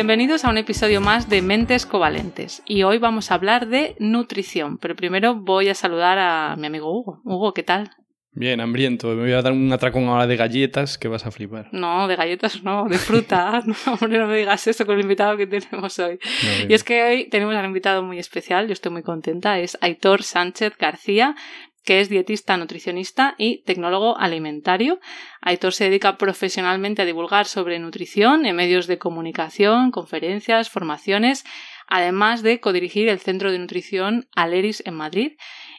Bienvenidos a un episodio más de Mentes Covalentes y hoy vamos a hablar de nutrición, pero primero voy a saludar a mi amigo Hugo. Hugo, ¿qué tal? Bien, hambriento. Me voy a dar un atracón ahora de galletas que vas a flipar. No, de galletas no, de fruta. no, hombre, no me digas eso con el invitado que tenemos hoy. y es que hoy tenemos un invitado muy especial, yo estoy muy contenta, es Aitor Sánchez García, que es dietista, nutricionista y tecnólogo alimentario. Aitor se dedica profesionalmente a divulgar sobre nutrición en medios de comunicación, conferencias, formaciones, además de codirigir el Centro de Nutrición Aleris en Madrid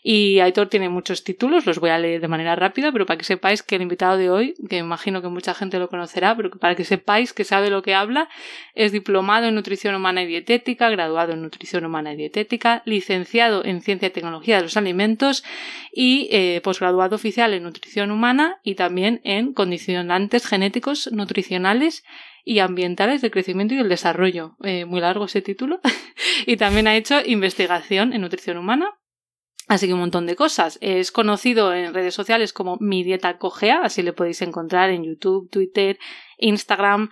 y Aitor tiene muchos títulos, los voy a leer de manera rápida, pero para que sepáis que el invitado de hoy, que imagino que mucha gente lo conocerá, pero para que sepáis que sabe lo que habla, es diplomado en nutrición humana y dietética, graduado en nutrición humana y dietética, licenciado en ciencia y tecnología de los alimentos y eh, posgraduado oficial en nutrición humana y también en condicionantes genéticos, nutricionales y ambientales de crecimiento y el desarrollo. Eh, muy largo ese título. y también ha hecho investigación en nutrición humana Así que un montón de cosas. Es conocido en redes sociales como Mi Dieta Cogea, así le podéis encontrar en YouTube, Twitter, Instagram.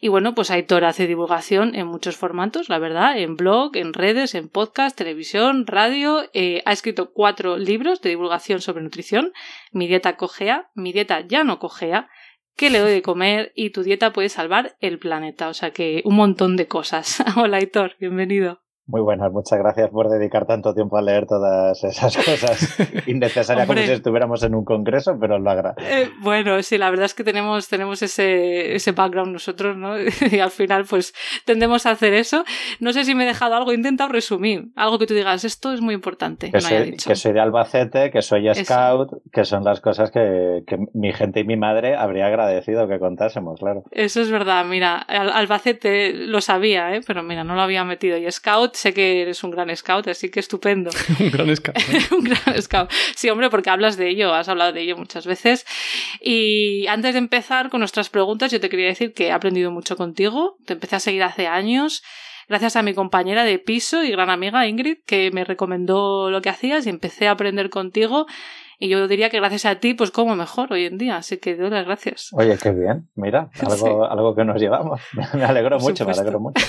Y bueno, pues Aitor hace divulgación en muchos formatos, la verdad, en blog, en redes, en podcast, televisión, radio. Eh, ha escrito cuatro libros de divulgación sobre nutrición. Mi Dieta Cogea, Mi Dieta Ya No Cogea, ¿Qué le doy de comer? Y tu dieta puede salvar el planeta. O sea que un montón de cosas. Hola Aitor, bienvenido. Muy buenas, muchas gracias por dedicar tanto tiempo a leer todas esas cosas innecesarias como si estuviéramos en un congreso, pero lo agradezco. Eh, bueno, sí, la verdad es que tenemos, tenemos ese, ese background nosotros, ¿no? y al final, pues tendemos a hacer eso. No sé si me he dejado algo, he intentado resumir, algo que tú digas, esto es muy importante. Que, soy, que soy de Albacete, que soy scout, que son las cosas que, que, mi gente y mi madre habría agradecido que contásemos, claro. Eso es verdad, mira, Albacete lo sabía, ¿eh? pero mira, no lo había metido. Y scout sé que eres un gran scout, así que estupendo. un gran scout. un gran scout. Sí, hombre, porque hablas de ello, has hablado de ello muchas veces. Y antes de empezar con nuestras preguntas, yo te quería decir que he aprendido mucho contigo. Te empecé a seguir hace años gracias a mi compañera de piso y gran amiga Ingrid, que me recomendó lo que hacías y empecé a aprender contigo. Y yo diría que gracias a ti, pues como mejor hoy en día. Así que doy las gracias. Oye, qué bien. Mira, algo, algo que nos llevamos. Me alegro mucho, me alegro mucho.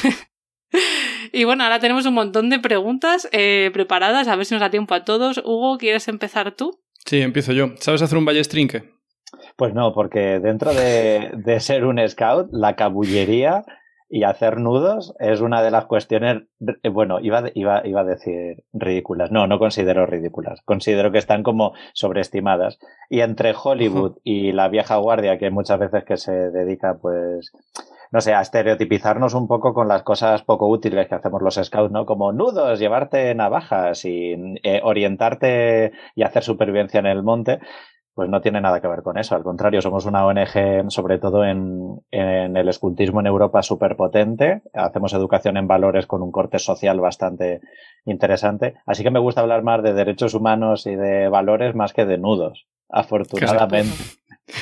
Y bueno, ahora tenemos un montón de preguntas eh, preparadas, a ver si nos da tiempo a todos. Hugo, ¿quieres empezar tú? Sí, empiezo yo. ¿Sabes hacer un ballestrinque? Pues no, porque dentro de, de ser un scout, la cabullería y hacer nudos es una de las cuestiones, eh, bueno, iba, iba, iba a decir ridículas. No, no considero ridículas. Considero que están como sobreestimadas. Y entre Hollywood y la vieja guardia, que muchas veces que se dedica, pues, no sé, a estereotipizarnos un poco con las cosas poco útiles que hacemos los scouts, ¿no? Como nudos, llevarte navajas y eh, orientarte y hacer supervivencia en el monte, pues no tiene nada que ver con eso. Al contrario, somos una ONG, sobre todo en, en el escultismo en Europa, súper potente. Hacemos educación en valores con un corte social bastante interesante. Así que me gusta hablar más de derechos humanos y de valores más que de nudos, afortunadamente.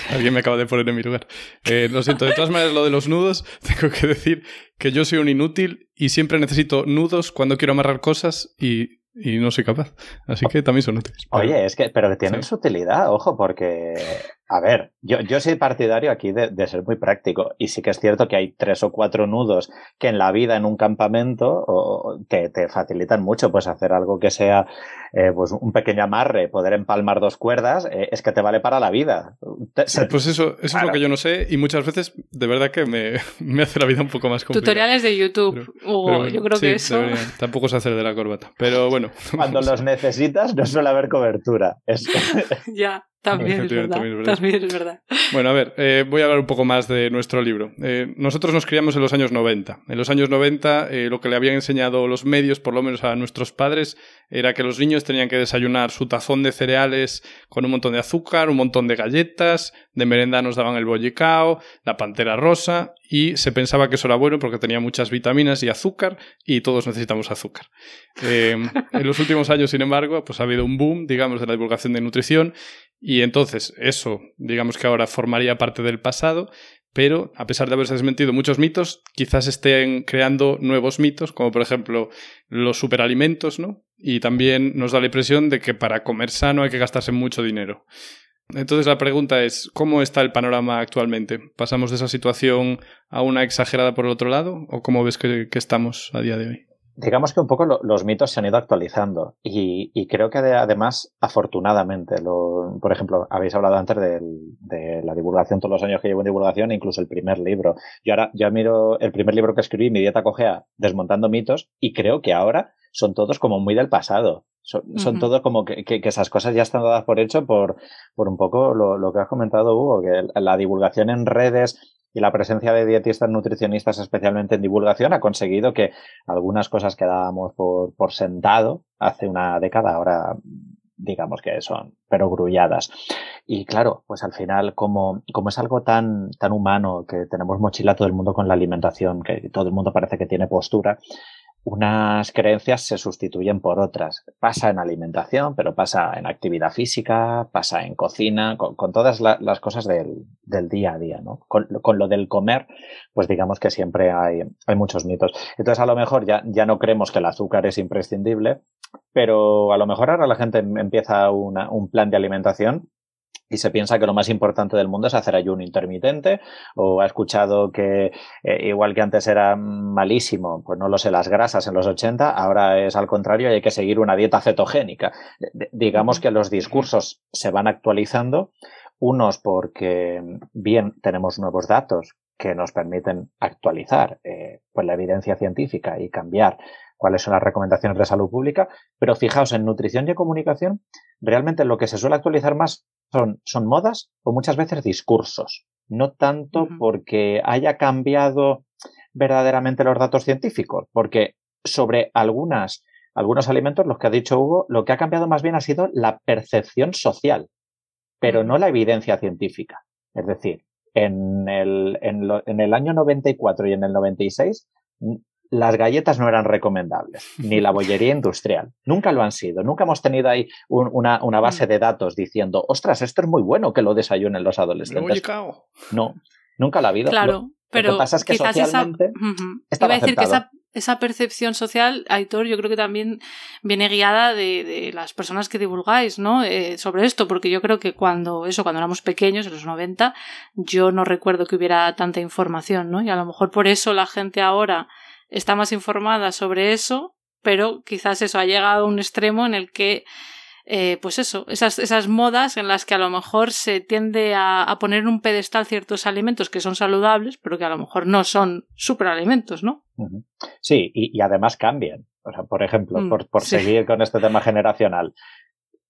Alguien me acaba de poner en mi lugar. Eh, lo siento, de todas maneras, lo de los nudos, tengo que decir que yo soy un inútil y siempre necesito nudos cuando quiero amarrar cosas y, no soy capaz. Así que también son útiles. Oye, es que, pero que tienen su utilidad, ojo, porque a ver, yo, yo soy partidario aquí de, de, ser muy práctico y sí que es cierto que hay tres o cuatro nudos que en la vida, en un campamento, o, te, te, facilitan mucho, pues hacer algo que sea eh, pues un pequeño amarre, poder empalmar dos cuerdas, eh, es que te vale para la vida. pues eso, eso es lo que yo no sé y muchas veces de verdad que me, me hace la vida un poco más complicada. Tutoriales de YouTube, Hugo, yo creo que eso... tampoco se hacer de la corbata, pero bueno. Cuando los necesitas no suele haber cobertura. Es... ya. También, es verdad, también, es verdad. Bueno, a ver, eh, voy a hablar un poco más de nuestro libro. Eh, nosotros nos criamos en los años 90. En los años 90 eh, lo que le habían enseñado los medios, por lo menos a nuestros padres, era que los niños tenían que desayunar su tazón de cereales con un montón de azúcar, un montón de galletas, de merenda nos daban el bollicao, la pantera rosa y se pensaba que eso era bueno porque tenía muchas vitaminas y azúcar y todos necesitamos azúcar. Eh, en los últimos años, sin embargo, pues ha habido un boom, digamos, de la divulgación de nutrición y entonces eso, digamos que ahora formaría parte del pasado, pero a pesar de haberse desmentido muchos mitos, quizás estén creando nuevos mitos, como por ejemplo los superalimentos, ¿no? Y también nos da la impresión de que para comer sano hay que gastarse mucho dinero. Entonces la pregunta es, ¿cómo está el panorama actualmente? ¿Pasamos de esa situación a una exagerada por el otro lado? ¿O cómo ves que, estamos a día de hoy? Digamos que un poco los mitos se han ido actualizando y, creo que además, afortunadamente, por ejemplo, habéis hablado antes de, la divulgación, todos los años que llevo en divulgación, incluso el primer libro. Yo ahora ya miro el primer libro que escribí, Mi dieta cogea, desmontando mitos, y creo que ahora son todos como muy del pasado. Son, todos como que, esas cosas ya están dadas por hecho por, por un poco lo, lo, que has comentado, Hugo, que la divulgación en redes y la presencia de dietistas nutricionistas, especialmente en divulgación, ha conseguido que algunas cosas que dábamos por, por sentado hace una década ahora digamos que son pero grulladas. Y claro, pues al final, como, como es algo tan, tan humano, que tenemos mochila todo el mundo con la alimentación, que todo el mundo parece que tiene postura, unas creencias se sustituyen por otras. Pasa en alimentación, pero pasa en actividad física, pasa en cocina, con, todas las cosas del, del, día a día, ¿no? Con, con, lo del comer, pues digamos que siempre hay, hay muchos mitos. Entonces, a lo mejor ya, ya no creemos que el azúcar es imprescindible, pero a lo mejor ahora la gente empieza una, un plan de alimentación y se piensa que lo más importante del mundo es hacer ayuno intermitente o ha escuchado que eh, igual que antes era malísimo, pues no lo sé, las grasas en los 80, ahora es al contrario y hay que seguir una dieta cetogénica. digamos que los discursos se van actualizando, unos porque bien tenemos nuevos datos que nos permiten actualizar eh, pues la evidencia científica y cambiar cuáles son las recomendaciones de salud pública, pero fijaos, en nutrición y comunicación, realmente lo que se suele actualizar más son, son modas o muchas veces discursos, no tanto porque haya cambiado verdaderamente los datos científicos, porque sobre algunas, algunos alimentos, los que ha dicho Hugo, lo que ha cambiado más bien ha sido la percepción social, pero no la evidencia científica. Es decir, en el, en, en el año 94 y en el 96 las galletas no eran recomendables, ni la bollería industrial. Nunca lo han sido. Nunca hemos tenido ahí una, base mm. de datos diciendo, ostras, esto es muy bueno que lo desayunen los adolescentes. No, nunca la ha habido. Claro, pero lo que pasa es que socialmente esa... Iba a decir que esa, percepción social, Aitor, yo creo que también viene guiada de, las personas que divulgáis, ¿no? Eh, sobre esto, porque yo creo que cuando, eso, cuando éramos pequeños, en los 90, yo no recuerdo que hubiera tanta información, ¿no? Y a lo mejor por eso la gente ahora está más informada sobre eso, pero quizás eso ha llegado a un extremo en el que eh, pues eso, esas, esas modas en las que a lo mejor se tiende a, a, poner en un pedestal ciertos alimentos que son saludables, pero que a lo mejor no son superalimentos, ¿no? Sí, y, y además cambian. O sea, por ejemplo, mm, por, por seguir con este tema generacional,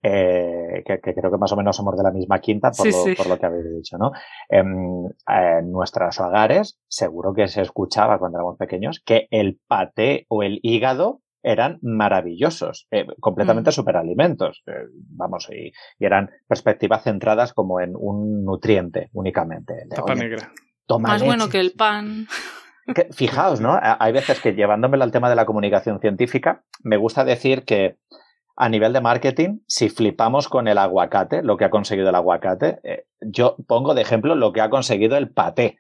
eh, que, creo que más o menos somos de la misma quinta por, lo, por lo que habéis dicho, ¿no? En, en, nuestros hogares, seguro que se escuchaba cuando éramos pequeños que el paté o el hígado eran maravillosos, eh, completamente mm. superalimentos, eh, vamos, y, eran perspectivas centradas como en un nutriente únicamente. Tapa negra. Más bueno que el pan. fijaos, ¿no? Hay veces que llevándomelo al tema de la comunicación científica, me gusta decir que a nivel de marketing, si flipamos con el aguacate, lo que ha conseguido el aguacate, eh, yo pongo de ejemplo lo que ha conseguido el paté.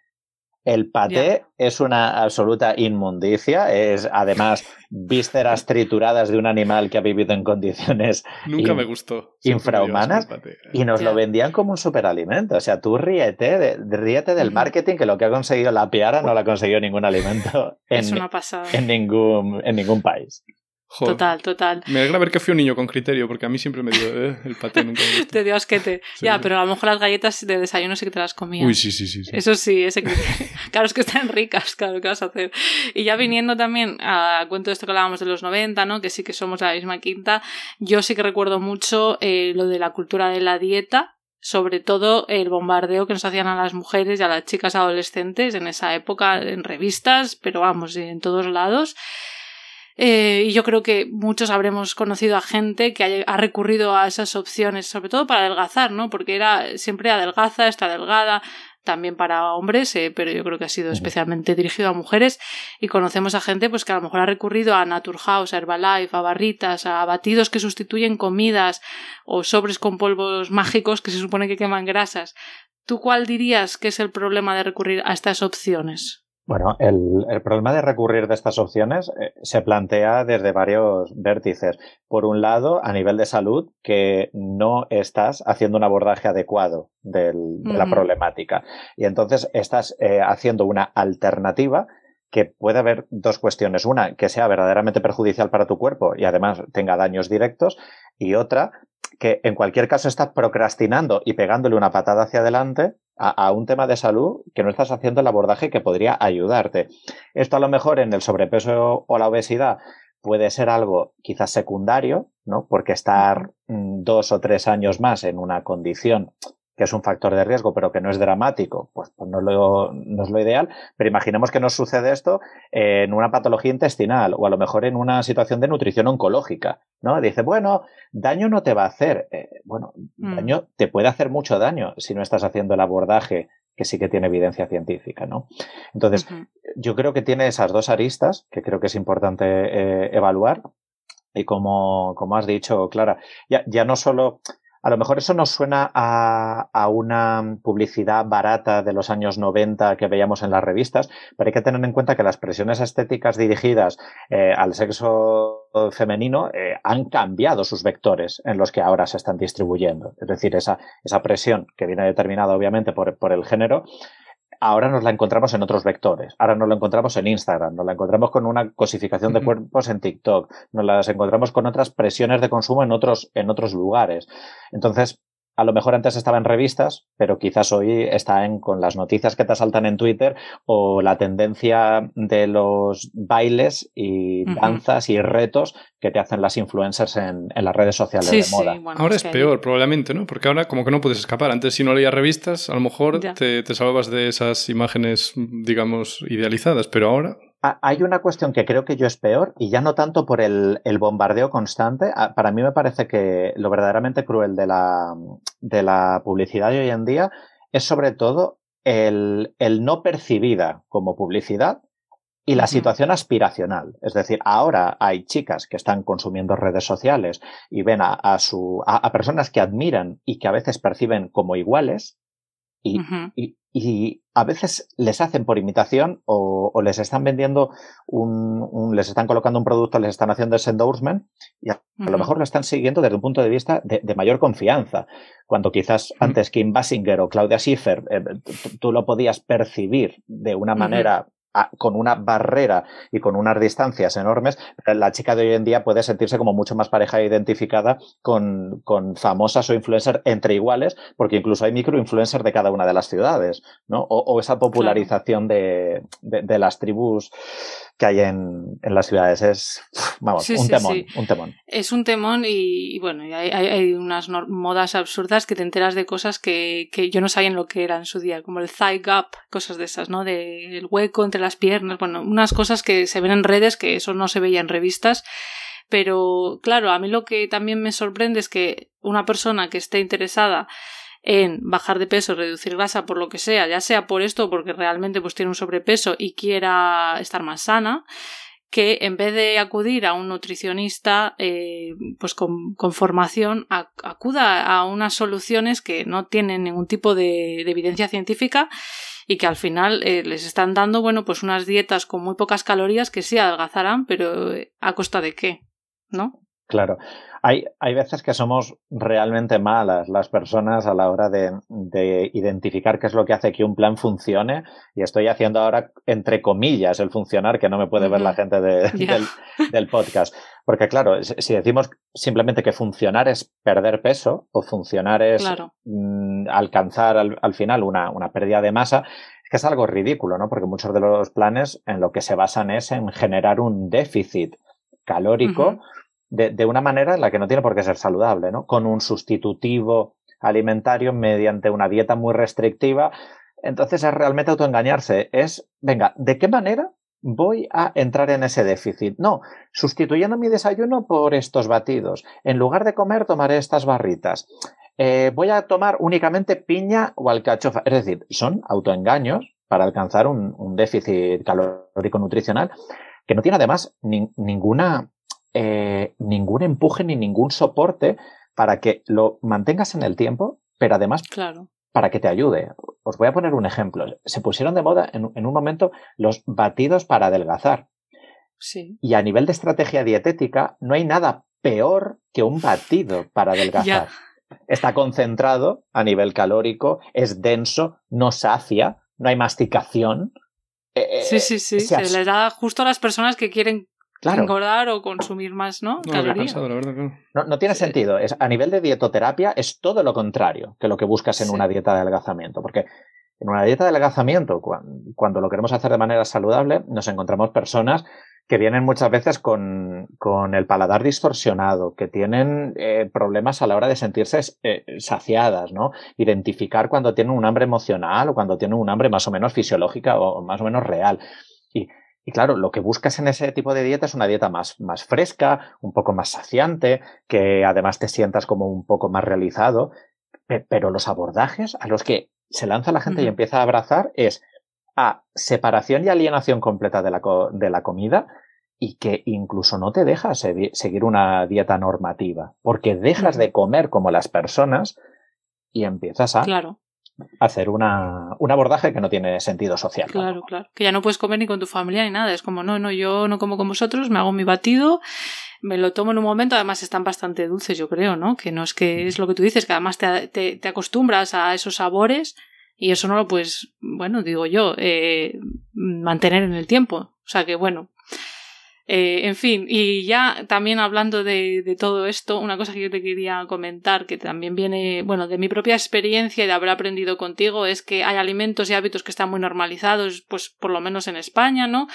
El paté es una absoluta inmundicia, es además vísceras trituradas de un animal que ha vivido en condiciones Nunca me gustó. infrahumanas y nos lo vendían como un superalimento. O sea, tú ríete, ríete del marketing que lo que ha conseguido la piara no lo ha conseguido ningún alimento en, en, ningún, en ningún país. Total, total. Me alegra ver que fui un niño con criterio, porque a mí siempre me dio eh, el paté, nunca me Te dio asquete. ya, pero a lo mejor las galletas de desayuno sí que te las comías. Uy, sí, sí, sí. Eso sí, ese criterio. claro, es que están ricas, claro, ¿qué vas a hacer? Y ya viniendo también a cuento de esto que hablábamos de los 90, ¿no? Que sí que somos la misma quinta. Yo sí que recuerdo mucho eh, lo de la cultura de la dieta, sobre todo el bombardeo que nos hacían a las mujeres y a las chicas adolescentes en esa época en revistas, pero vamos, en todos lados. Eh, y yo creo que muchos habremos conocido a gente que ha, recurrido a esas opciones, sobre todo para adelgazar, ¿no? Porque era siempre adelgaza, está delgada. también para hombres, eh, pero yo creo que ha sido especialmente dirigido a mujeres y conocemos a gente pues que a lo mejor ha recurrido a Naturhaus, a Herbalife, a barritas, a batidos que sustituyen comidas o sobres con polvos mágicos que se supone que queman grasas. ¿Tú cuál dirías que es el problema de recurrir a estas opciones? Bueno, el, problema de recurrir de estas opciones eh, se plantea desde varios vértices. Por un lado, a nivel de salud, que no estás haciendo un abordaje adecuado de la problemática. Y entonces estás eh, haciendo una alternativa que puede haber dos cuestiones. Una, que sea verdaderamente perjudicial para tu cuerpo y además tenga daños directos. Y otra, que en cualquier caso estás procrastinando y pegándole una patada hacia adelante a, un tema de salud que no estás haciendo el abordaje que podría ayudarte. Esto a lo mejor en el sobrepeso o la obesidad puede ser algo quizás secundario, ¿no? Porque estar mm, dos o tres años más en una condición que es un factor de riesgo, pero que no es dramático, pues, pues no, es lo, no, es lo, ideal. Pero imaginemos que nos sucede esto en una patología intestinal o a lo mejor en una situación de nutrición oncológica, ¿no? Dice, bueno, daño no te va a hacer. Eh, bueno, mm. daño te puede hacer mucho daño si no estás haciendo el abordaje que sí que tiene evidencia científica, ¿no? Entonces, yo creo que tiene esas dos aristas que creo que es importante eh, evaluar. Y como, como has dicho, Clara, ya, ya no solo a lo mejor eso nos suena a, una publicidad barata de los años 90 que veíamos en las revistas, pero hay que tener en cuenta que las presiones estéticas dirigidas eh, al sexo femenino eh, han cambiado sus vectores en los que ahora se están distribuyendo. Es decir, esa, esa presión que viene determinada obviamente por, por el género ahora nos la encontramos en otros vectores. Ahora nos la encontramos en Instagram, nos la encontramos con una cosificación de cuerpos en TikTok, nos las encontramos con otras presiones de consumo en otros, en otros lugares. Entonces, a lo mejor antes estaba en revistas, pero quizás hoy está en, con las noticias que te saltan en Twitter o la tendencia de los bailes y danzas y retos que te hacen las influencers en, las redes sociales de moda. ahora es, peor, probablemente, ¿no? Porque ahora como que no puedes escapar. Antes si no leías revistas, a lo mejor te, te salvabas de esas imágenes, digamos, idealizadas, pero ahora hay una cuestión que creo que yo es peor, y ya no tanto por el, bombardeo constante. Para mí me parece que lo verdaderamente cruel de la, de la publicidad de hoy en día es sobre todo el, el no percibida como publicidad y la situación aspiracional. Es decir, ahora hay chicas que están consumiendo redes sociales y ven a, a, su, a, personas que admiran y que a veces perciben como iguales y, y a veces les hacen por imitación o, les están vendiendo un, les están colocando un producto, les están haciendo ese endorsement y a, lo mejor lo están siguiendo desde un punto de vista de, mayor confianza. Cuando quizás antes Kim Basinger o Claudia Schiffer eh, tú lo podías percibir de una manera con una barrera y con unas distancias enormes, la chica de hoy en día puede sentirse como mucho más pareja identificada con, con famosas o influencers entre iguales, porque incluso hay microinfluencers de cada una de las ciudades, ¿no? O, esa popularización de, de, las tribus que hay en, en las ciudades. Es, vamos, un temón, un temón. Es un temón y, bueno, hay, hay, unas modas absurdas que te enteras de cosas que, que, yo no sabía en lo que era en su día, como el thigh gap, cosas de esas, ¿no? Del hueco entre las piernas, bueno, unas cosas que se ven en redes que eso no se veía en revistas. Pero claro, a mí lo que también me sorprende es que una persona que esté interesada en bajar de peso, reducir grasa por lo que sea, ya sea por esto o porque realmente pues tiene un sobrepeso y quiera estar más sana, que en vez de acudir a un nutricionista eh, pues con, formación acuda a unas soluciones que no tienen ningún tipo de, evidencia científica y que al final eh, les están dando bueno pues unas dietas con muy pocas calorías que sí adelgazarán pero eh, a costa de qué ¿no? Claro. Hay, hay veces que somos realmente malas las personas a la hora de, identificar qué es lo que hace que un plan funcione. Y estoy haciendo ahora, entre comillas, el funcionar, que no me puede ver la gente del, podcast. Porque claro, si decimos simplemente que funcionar es perder peso o funcionar es mm, alcanzar al, final una, una pérdida de masa, es que es algo ridículo, ¿no? Porque muchos de los planes en lo que se basan es en generar un déficit calórico de, una manera en la que no tiene por qué ser saludable, ¿no? Con un sustitutivo alimentario mediante una dieta muy restrictiva. Entonces es realmente autoengañarse. Es, venga, ¿de qué manera voy a entrar en ese déficit? No, sustituyendo mi desayuno por estos batidos. En lugar de comer, tomaré estas barritas. eh, voy a tomar únicamente piña o alcachofa. Es decir, son autoengaños para alcanzar un, déficit calórico nutricional que no tiene además ninguna, eh, ningún empuje ni ningún soporte para que lo mantengas en el tiempo, pero además claro. para que te ayude. Os voy a poner un ejemplo. Se pusieron de moda en, un momento los batidos para adelgazar. Sí. Y a nivel de estrategia dietética, no hay nada peor que un batido para adelgazar. Está concentrado a nivel calórico, es denso, no sacia, no hay masticación. Eh, sí, sí, sí. Se, les da justo a las personas que quieren engordar o consumir más, ¿no? No, no, tiene sentido. Es, a nivel de dietoterapia es todo lo contrario que lo que buscas en una dieta de adelgazamiento. Porque en una dieta de adelgazamiento, cuando, lo queremos hacer de manera saludable, nos encontramos personas que vienen muchas veces con, con el paladar distorsionado, que tienen eh, problemas a la hora de sentirse eh, saciadas, ¿no? Identificar cuando tienen un hambre emocional o cuando tienen un hambre más o menos fisiológica o más o menos real. Y, y claro, lo que buscas en ese tipo de dieta es una dieta más, más fresca, un poco más saciante, que además te sientas como un poco más realizado. Pero los abordajes a los que se lanza la gente y empieza a abrazar es a separación y alienación completa de la, de la comida y que incluso no te deja seguir una dieta normativa, porque dejas de comer como las personas y empiezas a claro. Hacer una, un abordaje que no tiene sentido social. Claro, claro. Que ya no puedes comer ni con tu familia ni nada. Es como, no, no, yo no como con vosotros, me hago mi batido, me lo tomo en un momento, además están bastante dulces, yo creo, ¿no? Que no es que es lo que tú dices, que además te, te, te acostumbras a esos sabores y eso no lo puedes, bueno, digo yo, eh, mantener en el tiempo. O sea que bueno, eh, en fin, y ya también hablando de, de, todo esto, una cosa que yo te quería comentar, que también viene, bueno, de mi propia experiencia y de haber aprendido contigo, es que hay alimentos y hábitos que están muy normalizados, pues por lo menos en España, ¿no?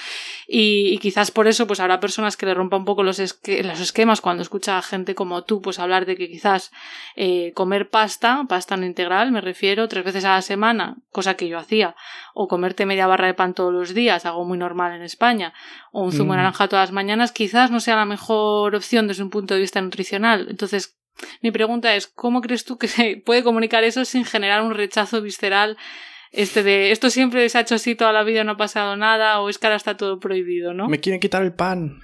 Y, quizás por eso, pues habrá personas que le rompan un poco los, los esquemas cuando escucha a gente como tú, pues hablar de que quizás eh, comer pasta, pasta no integral, me refiero, tres veces a la semana, cosa que yo hacía, o comerte media barra de pan todos los días, algo muy normal en España, o un zumo de mm. naranja todas las mañanas, quizás no sea la mejor opción desde un punto de vista nutricional. Entonces, mi pregunta es, ¿cómo crees tú que se puede comunicar eso sin generar un rechazo visceral? Este de esto siempre se ha hecho así toda la vida, no ha pasado nada, o es que ahora está todo prohibido, ¿no? Me quieren quitar el pan.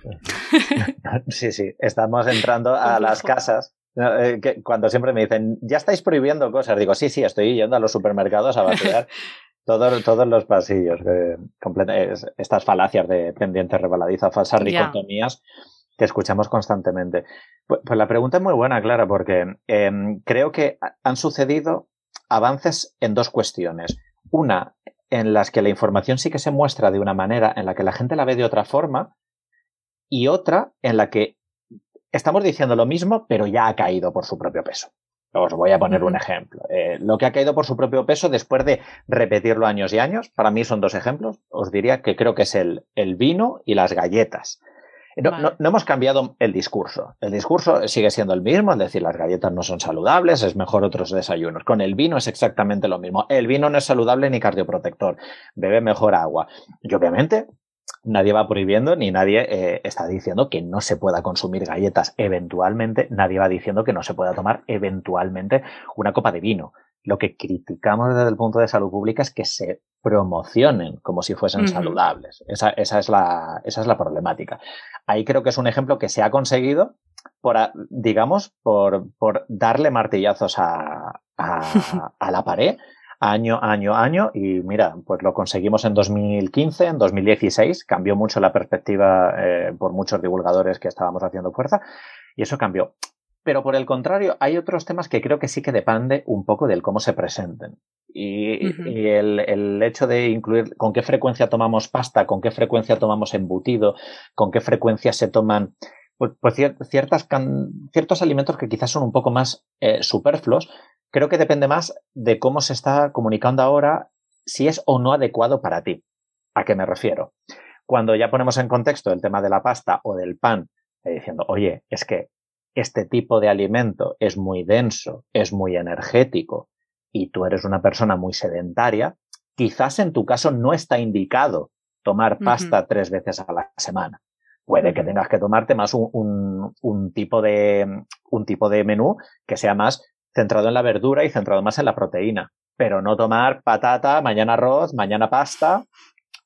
sí, sí, estamos entrando a las casas eh, cuando siempre me dicen, ya estáis prohibiendo cosas, digo, sí, sí, estoy yendo a los supermercados a vaciar todos los pasillos, eh, estas falacias de pendiente rebaladiza, falsas dicotomías que escuchamos constantemente. Pues, pues, la pregunta es muy buena, Clara, porque em, creo que han sucedido avances en dos cuestiones. Una, en las que la información sí que se muestra de una manera en la que la gente la ve de otra forma, y otra en la que estamos diciendo lo mismo, pero ya ha caído por su propio peso. Os voy a poner un ejemplo. Eh, lo que ha caído por su propio peso después de repetirlo años y años, para mí son dos ejemplos. Os diría que creo que es el, el vino y las galletas. No, no, hemos cambiado el discurso. El discurso sigue siendo el mismo, es decir, las galletas no son saludables, es mejor otros desayunos. Con el vino es exactamente lo mismo. El vino no es saludable ni cardioprotector, bebe mejor agua. Y obviamente nadie va prohibiendo ni nadie eh, está diciendo que no se pueda consumir galletas eventualmente, nadie va diciendo que no se pueda tomar eventualmente una copa de vino. Lo que criticamos desde el punto de salud pública es que se promocionen como si fuesen saludables. Esa, esa, es la, esa es la problemática. Ahí creo que es un ejemplo que se ha conseguido por, digamos, por, por darle martillazos a, a, a la pared año, año, año y mira, pues lo conseguimos en 2015, en 2016, cambió mucho la perspectiva eh, por muchos divulgadores que estábamos haciendo fuerza y eso cambió. Pero por el contrario, hay otros temas que creo que sí que depende un poco del cómo se presenten. Y, el, el, hecho de incluir con qué frecuencia tomamos pasta, con qué frecuencia tomamos embutido, con qué frecuencia se toman pues, pues ciertas ciertos alimentos que quizás son un poco más eh, superfluos, creo que depende más de cómo se está comunicando ahora si es o no adecuado para ti. ¿A qué me refiero? Cuando ya ponemos en contexto el tema de la pasta o del pan, eh, diciendo, oye, es que este tipo de alimento es muy denso, es muy energético y tú eres una persona muy sedentaria, quizás en tu caso no está indicado tomar pasta tres veces a la semana. Puede que tengas que tomarte más un, un, tipo de, un tipo de menú que sea más centrado en la verdura y centrado más en la proteína. Pero no tomar patata, mañana arroz, mañana pasta,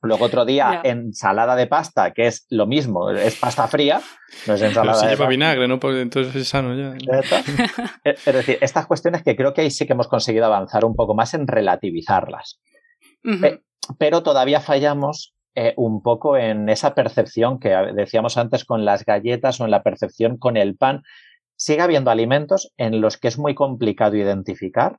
Luego otro día ensalada de pasta, que es lo mismo, es pasta fría, no es ensalada Pero si lleva vinagre, ¿no? Porque entonces es sano ya. Es decir, estas cuestiones que creo que ahí sí que hemos conseguido avanzar un poco más en relativizarlas. Pero todavía fallamos eh, un poco en esa percepción que decíamos antes con las galletas o en la percepción con el pan. Sigue habiendo alimentos en los que es muy complicado identificar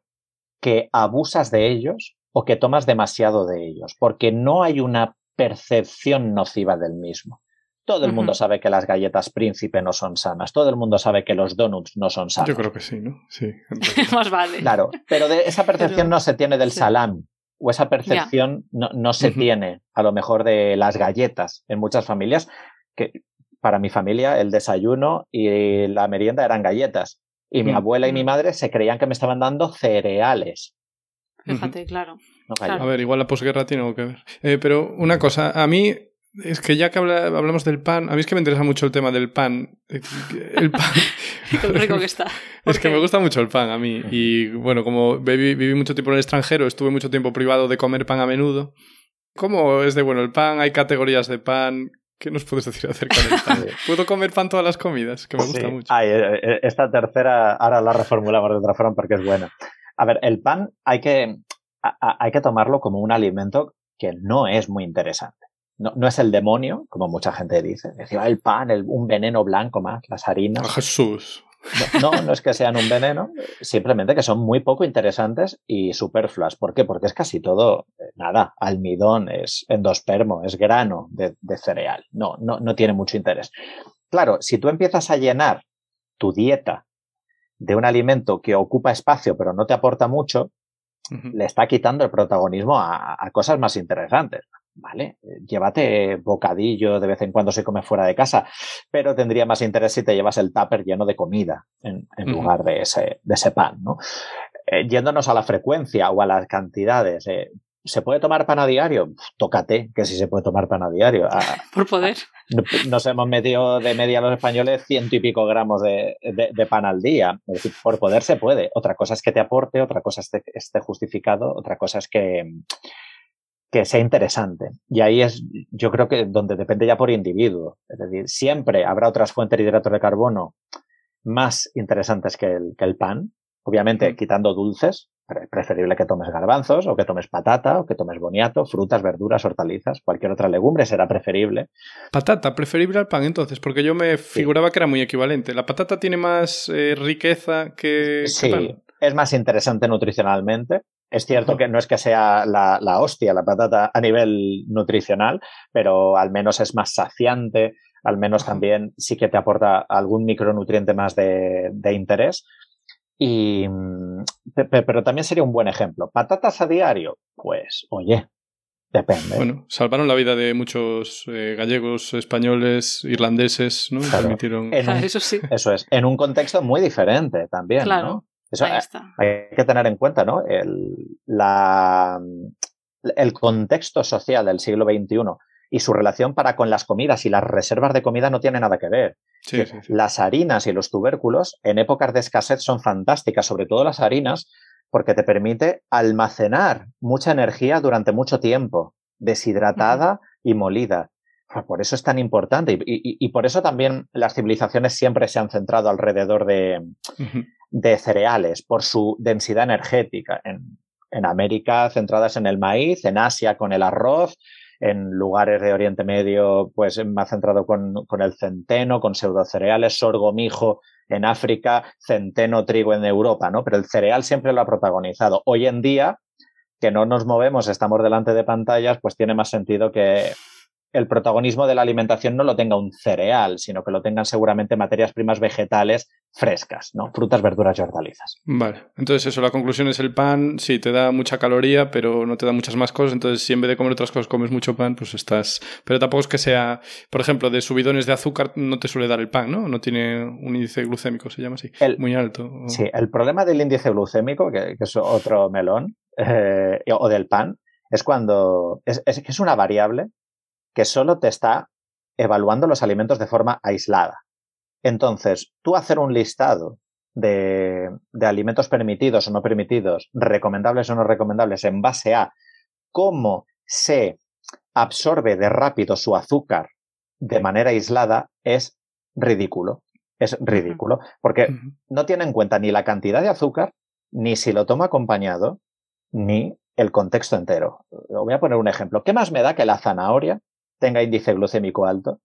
que abusas de ellos o que tomas demasiado de ellos, porque no hay una percepción nociva del mismo. Todo el mundo sabe que las galletas príncipe no son sanas. Todo el mundo sabe que los donuts no son sanos. Yo creo que sí, ¿no? Sí. Más vale. Claro, pero de esa percepción no se tiene del salami. O esa percepción no, se tiene, a lo mejor, de las galletas en muchas familias. Que para mi familia, el desayuno y la merienda eran galletas. Y mi abuela y mi madre se creían que me estaban dando cereales. Fíjate, claro. A ver, igual la posguerra tiene algo que ver. Eh, pero una cosa, a mí es que ya que hablamos del pan, a mí es que me interesa mucho el tema del pan. El pan. Qué rico que está. Es que me gusta mucho el pan a mí. Y bueno, como viví, viví, mucho tiempo en el extranjero, estuve mucho tiempo privado de comer pan a menudo. ¿Cómo es de bueno el pan? ¿Hay categorías de pan? ¿Qué nos puedes decir acerca del pan? ¿Puedo comer pan todas las comidas? Que me gusta mucho. Eh, esta tercera, ahora la reformulamos de otra forma porque es buena. A ver, el pan hay que, hay que tomarlo como un alimento que no es muy interesante. No, no es el demonio, como mucha gente dice. Decía, el pan, el, un veneno blanco más, las harinas. Oh, Jesús. No, no, es que sean un veneno, simplemente que son muy poco interesantes y superfluas. ¿Por qué? Porque es casi todo, eh, nada, almidón, es endospermo, es grano de, de cereal. No, no, no tiene mucho interés. Claro, si tú empiezas a llenar tu dieta de un alimento que ocupa espacio pero no te aporta mucho, le está quitando el protagonismo a, cosas más interesantes. ¿Vale? Llévate bocadillo de vez en cuando se come fuera de casa, pero tendría más interés si te llevas el tupper lleno de comida en, lugar de ese, de ese pan, ¿no? Eh, yéndonos a la frecuencia o a las cantidades, eh, ¿Se puede tomar pan a diario? Tócate, que sí se puede tomar pan a diario. Ah, Por poder. Nos hemos metido de media los españoles ciento y pico gramos de, pan al día. Es decir, por poder se puede. Otra cosa es que te aporte, otra cosa es que esté justificado, otra cosa es que, que sea interesante. Y ahí es, yo creo que donde depende ya por individuo. Es decir, siempre habrá otras fuentes de hidratos de carbono más interesantes que el, que el pan. Obviamente, quitando dulces, preferible que tomes garbanzos o que tomes patata o que tomes boniato, frutas, verduras, hortalizas, cualquier otra legumbre será preferible. Patata, preferible al pan entonces, porque yo me figuraba que era muy equivalente. ¿La patata tiene más eh, riqueza que, sí, pan? es más interesante nutricionalmente. Es cierto que no es que sea la, hostia la patata a nivel nutricional, pero al menos es más saciante, al menos también sí que te aporta algún micronutriente más de, de interés. Y, pero también sería un buen ejemplo. ¿Patatas a diario? Pues, oye, depende. Bueno, salvaron la vida de muchos eh, gallegos, españoles, irlandeses, ¿no? eso sí. Eso es, en un contexto muy diferente también, claro. ¿no? Eso Ahí está. hay que tener en cuenta, ¿no? El, la, el contexto social del siglo XXI y su relación para con las comidas y las reservas de comida no tiene nada que ver. Las harinas y los tubérculos en épocas de escasez son fantásticas, sobre todo las harinas, porque te permite almacenar mucha energía durante mucho tiempo, deshidratada y molida. Por eso es tan importante y, por eso también las civilizaciones siempre se han centrado alrededor de, de cereales, por su densidad energética. En, en América centradas en el maíz, en Asia con el arroz, en lugares de Oriente Medio, pues más centrado con, con el centeno, con pseudocereales, sorgo, mijo en África, centeno, trigo en Europa, ¿no? Pero el cereal siempre lo ha protagonizado. Hoy en día, que no nos movemos, estamos delante de pantallas, pues tiene más sentido que el protagonismo de la alimentación no lo tenga un cereal, sino que lo tengan seguramente materias primas vegetales frescas, ¿no? Frutas, verduras y hortalizas. Vale, entonces eso, la conclusión es el pan, sí, te da mucha caloría, pero no te da muchas más cosas, entonces si en vez de comer otras cosas comes mucho pan, pues estás... Pero tampoco es que sea, por ejemplo, de subidones de azúcar no te suele dar el pan, ¿no? No tiene un índice glucémico, se llama así, muy alto. Sí, el problema del índice glucémico, que, es otro melón, eh, o del pan, es cuando es, es, es una variable que solo te está evaluando los alimentos de forma aislada. Entonces, tú hacer un listado de, de alimentos permitidos o no permitidos, recomendables o no recomendables, en base a cómo se absorbe de rápido su azúcar de manera aislada, es ridículo. Es ridículo. Porque no tiene en cuenta ni la cantidad de azúcar, ni si lo toma acompañado, ni el contexto entero. Voy a poner un ejemplo. ¿Qué más me da que la zanahoria tenga índice glucémico alto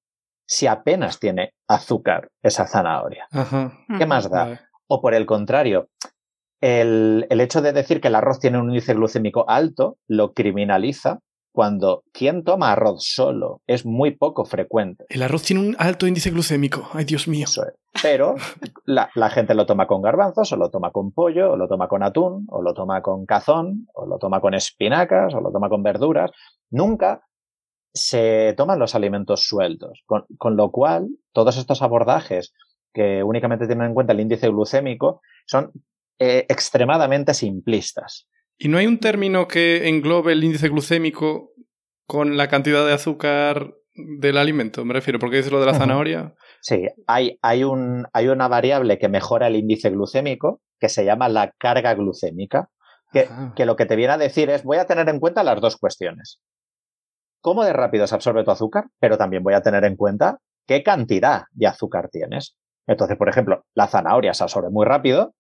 si apenas tiene azúcar esa zanahoria? ¿Qué más da? O por el contrario, el, el, hecho de decir que el arroz tiene un índice glucémico alto lo criminaliza cuando quien toma arroz solo es muy poco frecuente. El arroz tiene un alto índice glucémico. Ay, Dios mío. Pero la, la, gente lo toma con garbanzos, o lo toma con pollo, o lo toma con atún, o lo toma con cazón, o lo toma con espinacas, o lo toma con verduras. Nunca se toman los alimentos sueltos. Con, con lo cual, todos estos abordajes que únicamente tienen en cuenta el índice glucémico son eh, extremadamente simplistas. ¿Y no hay un término que englobe el índice glucémico con la cantidad de azúcar del alimento? Me refiero, porque dices lo de la zanahoria. Sí, hay, hay, un, hay una variable que mejora el índice glucémico que se llama la carga glucémica, que, que lo que te viene a decir es voy a tener en cuenta las dos cuestiones. Cómo de rápido se absorbe tu azúcar, pero también voy a tener en cuenta qué cantidad de azúcar tienes. Entonces, por ejemplo, la zanahoria se absorbe muy rápido,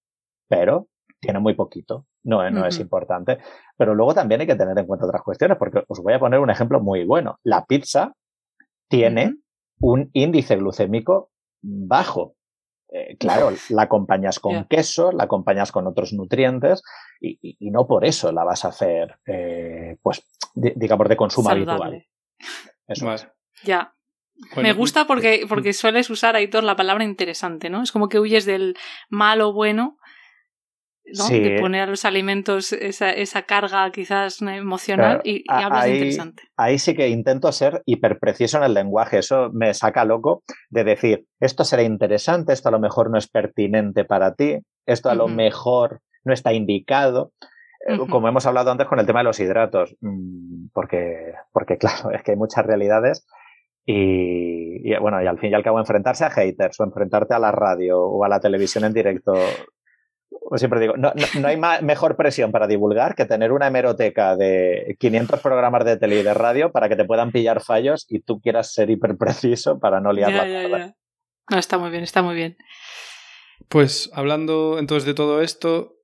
pero tiene muy poquito, no, no es importante. Pero luego también hay que tener en cuenta otras cuestiones, porque os voy a poner un ejemplo muy bueno. La pizza tiene un índice glucémico bajo. Eh, claro, la acompañas con queso, la acompañas con otros nutrientes y, no por eso la vas a hacer, eh, pues, digamos, de consumo habitual. Eso Ya. Me gusta porque, porque sueles usar, Aitor, la palabra interesante, ¿no? Es como que huyes del malo bueno ¿no? De poner a los alimentos esa, esa carga quizás emocional y, hablas ahí, interesante. Ahí sí que intento ser hiperpreciso en el lenguaje. Eso me saca loco de decir, esto será interesante, esto a lo mejor no es pertinente para ti, esto a lo mejor no está indicado. Eh, como hemos hablado antes con el tema de los hidratos, mm, porque, porque claro, es que hay muchas realidades y, y, bueno, y al fin y al cabo enfrentarse a haters o enfrentarte a la radio o a la televisión en directo siempre digo, no, no, hay mejor presión para divulgar que tener una hemeroteca de 500 programas de tele y de radio para que te puedan pillar fallos y tú quieras ser hiperpreciso para no liar la No, está muy bien, está muy bien. Pues hablando entonces de todo esto,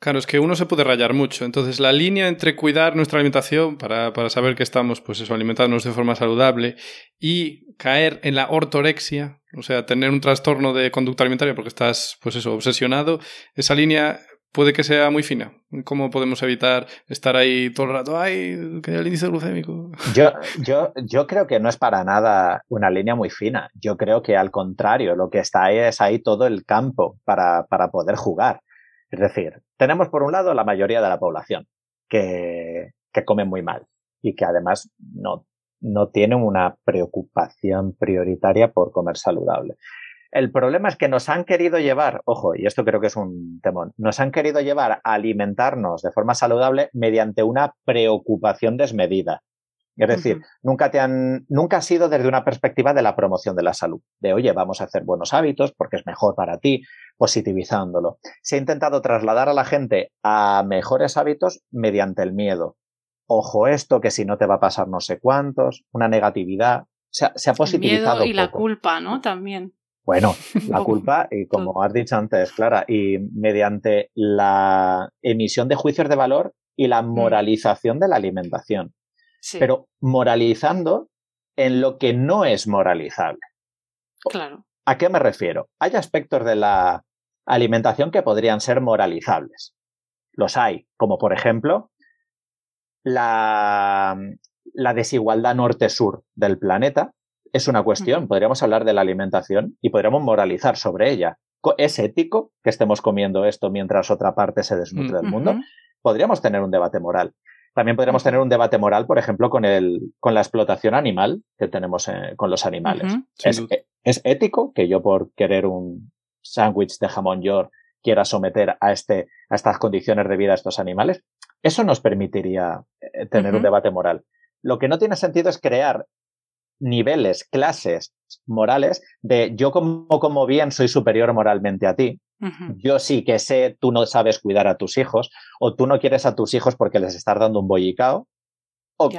Claro, es que uno se puede rayar mucho. Entonces, la línea entre cuidar nuestra alimentación para, para saber que estamos, pues eso, alimentándonos de forma saludable y caer en la ortorexia, o sea, tener un trastorno de conducta alimentaria porque estás, pues eso, obsesionado, esa línea puede que sea muy fina. ¿Cómo podemos evitar estar ahí todo el rato? ¡Ay, que el índice glucémico! Yo, yo, yo creo que no es para nada una línea muy fina. Yo creo que al contrario, lo que está ahí es ahí todo el campo para, para poder jugar. Es decir, tenemos por un lado la mayoría de la población que, que come muy mal y que además no, no tiene una preocupación prioritaria por comer saludable. El problema es que nos han querido llevar, ojo, y esto creo que es un temón, nos han querido llevar a alimentarnos de forma saludable mediante una preocupación desmedida. Es decir, nunca te han, nunca ha sido desde una perspectiva de la promoción de la salud, de oye, vamos a hacer buenos hábitos porque es mejor para ti, positivizándolo. Se ha intentado trasladar a la gente a mejores hábitos mediante el miedo. Ojo esto, que si no te va a pasar no sé cuántos, una negatividad. Se ha, se ha positivizado. El miedo y la culpa, ¿no? También. Bueno, la culpa, y como has dicho antes, Clara, y mediante la emisión de juicios de valor y la mm. moralización de la alimentación pero moralizando en lo que no es moralizable. Claro. ¿A qué me refiero? Hay aspectos de la alimentación que podrían ser moralizables. Los hay, como por ejemplo la, la desigualdad norte-sur del planeta. Es una cuestión, podríamos hablar de la alimentación y podríamos moralizar sobre ella. ¿Es ético que estemos comiendo esto mientras otra parte se desnutre del mundo? Podríamos tener un debate moral. También podríamos tener un debate moral, por ejemplo, con, el, con la explotación animal que tenemos eh, con los animales. E, ¿Es, ético que yo por querer un sándwich de jamón york quiera someter a, este, a estas condiciones de vida a estos animales? Eso nos permitiría eh, tener un debate moral. Lo que no tiene sentido es crear niveles, clases morales de yo como, como bien soy superior moralmente a ti, Yo sí que sé, tú no sabes cuidar a tus hijos, o tú no quieres a tus hijos porque les estás dando un bollicao, o,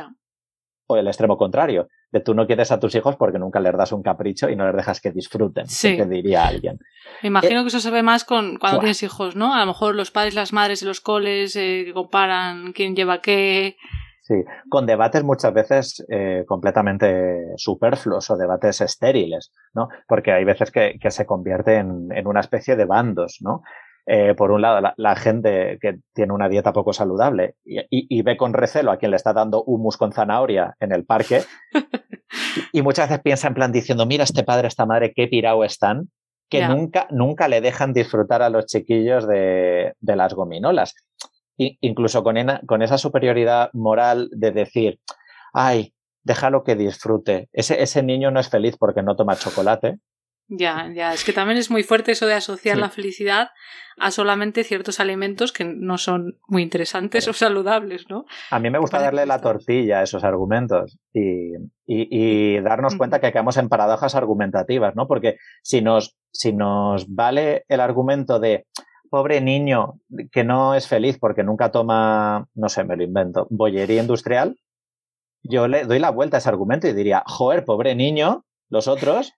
o el extremo contrario, de tú no quieres a tus hijos porque nunca les das un capricho y no les dejas que disfruten, sí. que diría alguien. Me imagino eh, que eso se ve más con cuando tienes hijos, ¿no? A lo mejor los padres, las madres y los coles eh, que comparan quién lleva qué. Sí, con debates muchas veces eh, completamente superfluos o debates estériles, ¿no? Porque hay veces que, que se convierte en, en, una especie de bandos, ¿no? Eh, por un lado, la, gente que tiene una dieta poco saludable y, ve con recelo a quien le está dando humus con zanahoria en el parque y muchas veces piensa en plan diciendo, mira este padre, esta madre, qué pirao están, que nunca, nunca le dejan disfrutar a los chiquillos de, de las gominolas. incluso con, con esa superioridad moral de decir, ay, déjalo que disfrute. Ese, ese niño no es feliz porque no toma chocolate, ya, ya, es que también es muy fuerte eso de asociar la felicidad a solamente ciertos alimentos que no son muy interesantes o saludables, ¿no? A mí me gusta darle la tortilla a esos argumentos y, y, darnos cuenta que quedamos en paradojas argumentativas, ¿no? Porque si nos, si nos vale el argumento de pobre niño que no es feliz porque nunca toma, no sé, me lo invento, bollería industrial, yo le doy la vuelta a ese argumento y diría, joder, pobre niño los otros,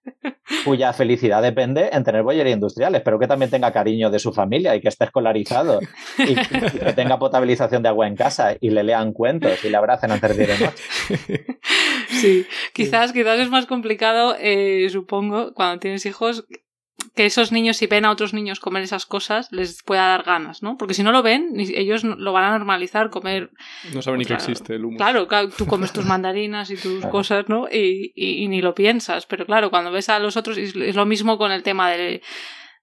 cuya felicidad depende en tener bollería industrial. Espero que también tenga cariño de su familia y que esté escolarizado y, que tenga potabilización de agua en casa y le lean cuentos y le abracen antes de ir de noche. Sí, quizás, quizás es más complicado, eh, supongo, cuando tienes hijos, que esos niños, si ven a otros niños comer esas cosas, les pueda dar ganas, ¿no? Porque si no lo ven, ellos lo van a normalizar comer. No saben ni que existe el humo. Claro, tú comes tus mandarinas y tus cosas, ¿no? Y, y, ni lo piensas. Pero claro, cuando ves a los otros, es lo mismo con el tema de,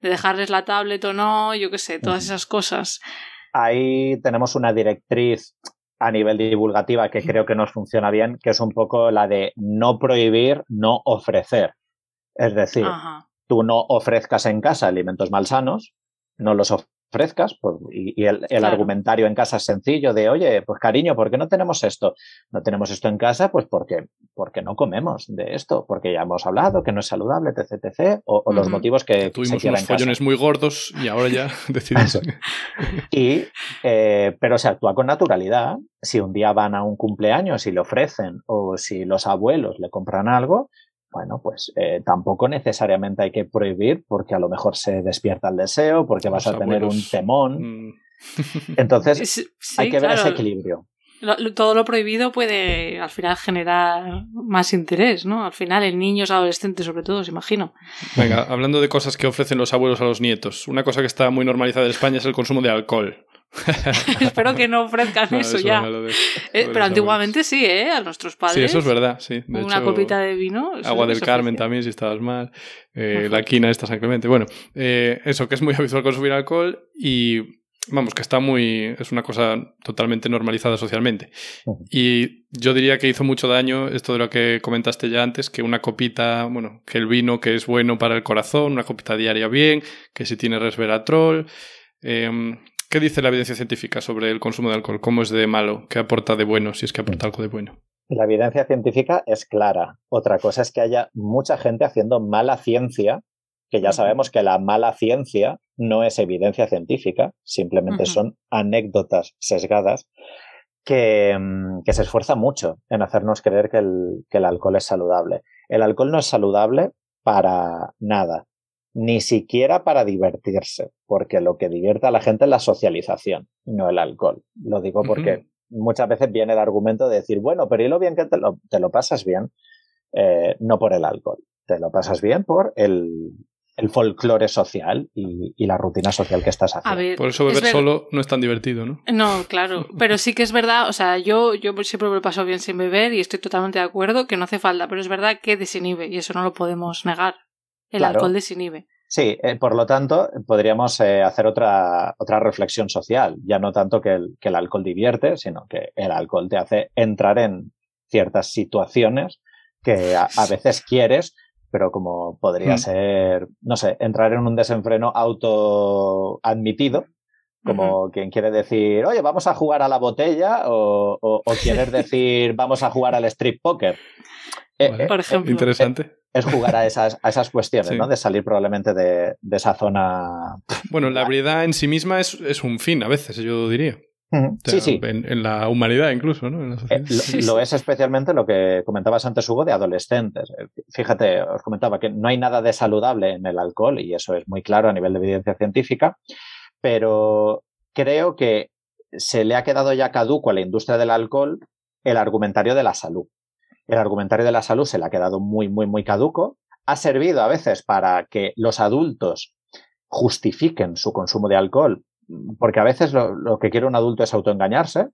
de dejarles la tablet o no, yo qué sé, todas esas cosas. Ahí tenemos una directriz a nivel divulgativa que creo que nos funciona bien, que es un poco la de no prohibir, no ofrecer. Es decir, tú no ofrezcas en casa alimentos malsanos, no los ofrezcas, pues, y, el, argumentario en casa es sencillo de, oye, pues cariño, ¿por qué no tenemos esto? No tenemos esto en casa, pues porque, porque no comemos de esto, porque ya hemos hablado que no es saludable, etc, etc o, los motivos que tuvimos unos follones muy gordos y ahora ya decidimos. y, eh, pero se actúa con naturalidad. Si un día van a un cumpleaños y le ofrecen, o si los abuelos le compran algo, bueno, pues eh, tampoco necesariamente hay que prohibir porque a lo mejor se despierta el deseo, porque vas a tener un temón. Mm. Entonces, hay que ver ese equilibrio. todo lo prohibido puede al final generar más interés, ¿no? Al final el niño es adolescente sobre todo, se imagino. Venga, hablando de cosas que ofrecen los abuelos a los nietos, una cosa que está muy normalizada en España es el consumo de alcohol. Espero que no ofrezcan eso ya. Eh, pero antiguamente sí, ¿eh? A nuestros padres. Sí, eso es verdad, sí. una copita de vino. Agua del Carmen también, si estabas mal. Eh, la quina esta, San Clemente. Bueno, eh, eso, que es muy habitual consumir alcohol y vamos, que está muy. es una cosa totalmente normalizada socialmente. Y yo diría que hizo mucho daño esto de lo que comentaste ya antes, que una copita, bueno, que el vino que es bueno para el corazón, una copita diaria bien, que si tiene resveratrol. Eh, ¿Qué dice la evidencia científica sobre el consumo de alcohol? ¿Cómo es de malo? ¿Qué aporta de bueno, si es que aporta algo de bueno? La evidencia científica es clara. Otra cosa es que haya mucha gente haciendo mala ciencia, que ya sabemos que la mala ciencia no es evidencia científica, simplemente son anécdotas sesgadas que, mm, que, se esfuerza mucho en hacernos creer que el, que el alcohol es saludable. El alcohol no es saludable para nada ni siquiera para divertirse, porque lo que divierte a la gente es la socialización, no el alcohol. Lo digo porque muchas veces viene el argumento de decir, bueno, pero ¿y lo bien que te lo, te lo pasas bien? Eh, no por el alcohol, te lo pasas bien por el, el folclore social y, y, la rutina social que estás haciendo. por eso beber solo no es tan divertido, ¿no? No, claro, pero sí que es verdad, o sea, yo, yo siempre me lo paso bien sin beber y estoy totalmente de acuerdo que no hace falta, pero es verdad que desinhibe y eso no lo podemos negar. El alcohol desinhibe. Sí, eh, por lo tanto, podríamos eh, hacer otra, otra reflexión social. Ya no tanto que el, que el alcohol divierte, sino que el alcohol te hace entrar en ciertas situaciones que a, veces quieres, pero como podría mm. ser, no sé, entrar en un desenfreno autoadmitido, como quien quiere decir, oye, vamos a jugar a la botella, o, o, quieres decir, vamos a jugar al strip poker. Eh, por ejemplo. Interesante es jugar a esas, a esas cuestiones, ¿no? De salir probablemente de, esa zona. Bueno, la habilidad en sí misma es, es un fin, a veces, yo diría. sí, sí. En, la humanidad incluso, ¿no? Eh, lo, es especialmente lo que comentabas antes, Hugo, de adolescentes. Eh, fíjate, os comentaba que no hay nada de saludable en el alcohol y eso es muy claro a nivel de evidencia científica, pero creo que se le ha quedado ya caduco a la industria del alcohol el argumentario de la salud. El argumentario de la salud se le ha quedado muy, muy, muy caduco. Ha servido a veces para que los adultos justifiquen su consumo de alcohol porque a veces lo, que quiere un adulto es autoengañarse.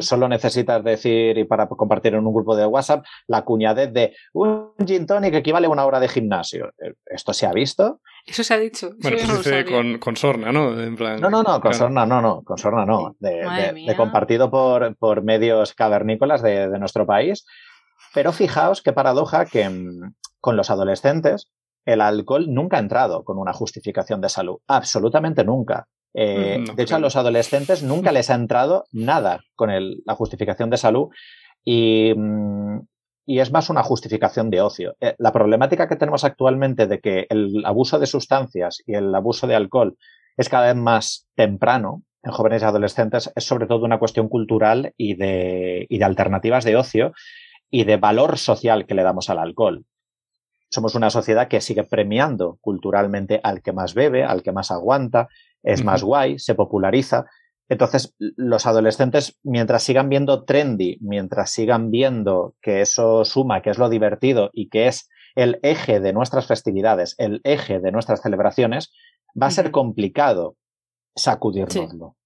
Solo necesitas decir, y para compartir en un grupo de WhatsApp, la cuñadez de un gin tonic equivale a una hora de gimnasio. Eh, ¿Esto se ha visto? Eso se ha dicho. Bueno, eso se dice con, con, sorna, ¿no? no, no, no, con sorna no, no, con sorna no. De, compartido por, por, medios cavernícolas de, de nuestro país. Pero fijaos qué paradoja que mm, con los adolescentes el alcohol nunca ha entrado con una justificación de salud. Absolutamente nunca. Eh, mm, de hecho, a los adolescentes nunca les ha entrado nada con la justificación de salud mm, y, es más una justificación de ocio. Eh, la problemática que tenemos actualmente de que el abuso de sustancias y el abuso de alcohol es cada vez más temprano en jóvenes y adolescentes es sobre todo una cuestión cultural y de, y de alternativas de ocio y de valor social que le damos al alcohol somos una sociedad que sigue premiando culturalmente al que más bebe, al que más aguanta, es más guay, se populariza. Entonces, los adolescentes, mientras sigan viendo trendy, mientras sigan viendo que eso suma, que es lo divertido y que es el eje de nuestras festividades, el eje de nuestras celebraciones, va a ser complicado sacudirnoslo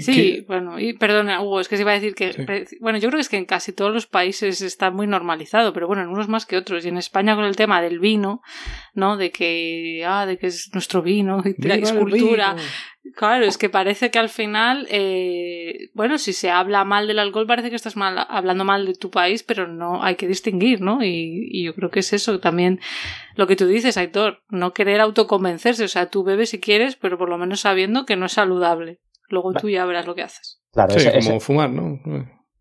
sí, bueno, y perdona, Hugo, es que se iba a decir que, bueno, yo creo que es que en casi todos los países está muy normalizado, pero bueno, en unos más que otros. Y en España con el tema del vino, ¿no? De que, ah, de que es nuestro vino y la escultura. Claro, es que parece que al final, eh, bueno, si se habla mal del alcohol parece que estás mal, hablando mal de tu país, pero no hay que distinguir, ¿no? Y, y yo creo que es eso también lo que tú dices, Aitor, no querer autoconvencerse, o sea, tú bebes si quieres, pero por lo menos sabiendo que no es saludable. Luego tú ya verás lo que haces. Claro, sí, como fumar, ¿no?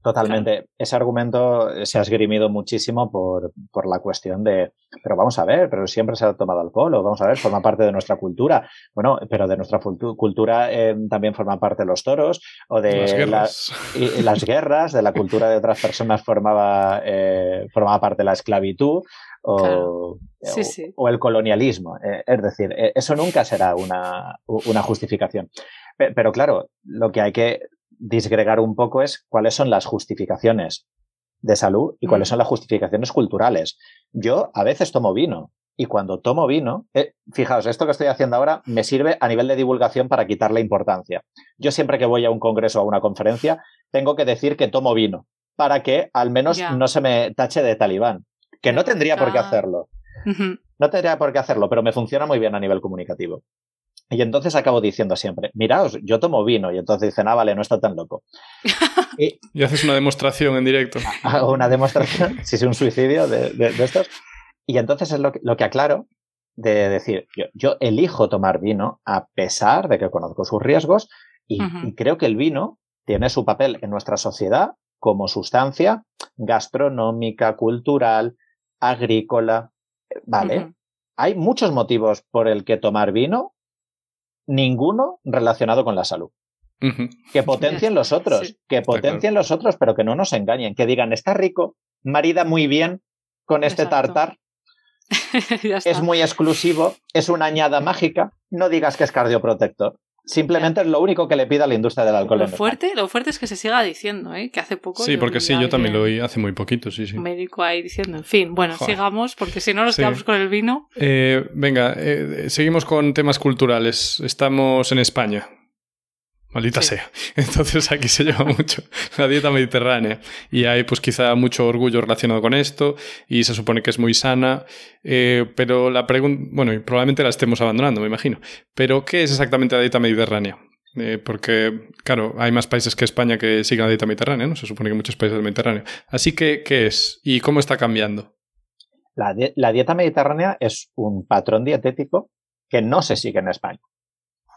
Totalmente. Ese argumento se ha esgrimido muchísimo por, por, la cuestión de, pero vamos a ver, pero siempre se ha tomado alcohol, o vamos a ver, forma parte de nuestra cultura. Bueno, pero de nuestra cultura eh, también forma parte los toros, o de las guerras. y, las guerras, de la cultura de otras personas formaba, eh, formaba parte de la esclavitud. O, o, el colonialismo. Eh, es decir, eso nunca será una, una justificación. Pero claro, lo que hay que disgregar un poco es cuáles son las justificaciones de salud y cuáles mm. son las justificaciones culturales. Yo a veces tomo vino y cuando tomo vino, eh, fijaos, esto que estoy haciendo ahora me sirve a nivel de divulgación para quitarle importancia. Yo siempre que voy a un congreso o a una conferencia, tengo que decir que tomo vino para que al menos no se me tache de talibán, que no tendría por qué hacerlo. No tendría por qué hacerlo, pero me funciona muy bien a nivel comunicativo. Y entonces acabo diciendo siempre, miraos, yo tomo vino. Y entonces dicen, ah, vale, no está tan loco. y, haces una demostración en directo. Hago una demostración, si es un suicidio de, estos. Y entonces es lo que, lo que aclaro de decir, yo, elijo tomar vino a pesar de que conozco sus riesgos y, creo que el vino tiene su papel en nuestra sociedad como sustancia gastronómica, cultural, agrícola. ¿Vale? Hay muchos motivos por el que tomar vino ninguno relacionado con la salud. Que potencien los otros, que potencien los otros, pero que no nos engañen, que digan, está rico, marida muy bien con este tartar, es muy exclusivo, es una añada mágica, no digas que es cardioprotector. Simplemente es lo único que le pide a la industria del alcohol. Lo fuerte, lo fuerte es que se siga diciendo, ¿eh? que hace poco. Sí, porque sí, yo también lo oí hace muy poquito, sí, sí. Un médico ahí diciendo, en fin, bueno, sigamos, porque si no nos quedamos con el vino. Eh, venga, eh, seguimos con temas culturales. Estamos en España. Maldita sea. Entonces aquí se lleva mucho la dieta mediterránea y hay pues quizá mucho orgullo relacionado con esto y se supone que es muy sana, eh, pero la pregunta, bueno, y probablemente la estemos abandonando, me imagino, pero ¿qué es exactamente la dieta mediterránea? Eh, porque, claro, hay más países que España que sigan la dieta mediterránea, ¿no? Se supone que muchos países del Mediterráneo. Así que, ¿qué es? ¿Y cómo está cambiando? La, la dieta mediterránea es un patrón dietético que no se sigue en España.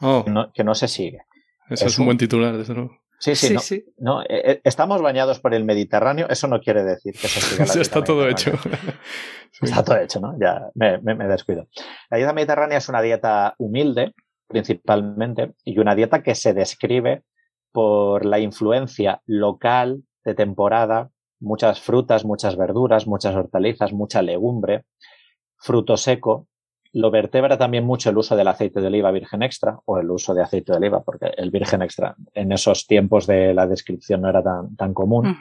Oh. que no se sigue. Eso es, un, buen titular, desde luego. Sí, sí, no, eh, eh, estamos bañados por el Mediterráneo, eso no quiere decir que se siga la Está todo hecho. Está todo hecho, ¿no? Ya me, me, descuido. La dieta mediterránea es una dieta humilde, principalmente, y una dieta que se describe por la influencia local de temporada, muchas frutas, muchas verduras, muchas hortalizas, mucha legumbre, fruto seco, lo vertebra también mucho el uso del aceite de oliva virgen extra o el uso de aceite de oliva, porque el virgen extra en esos tiempos de la descripción no era tan, tan común.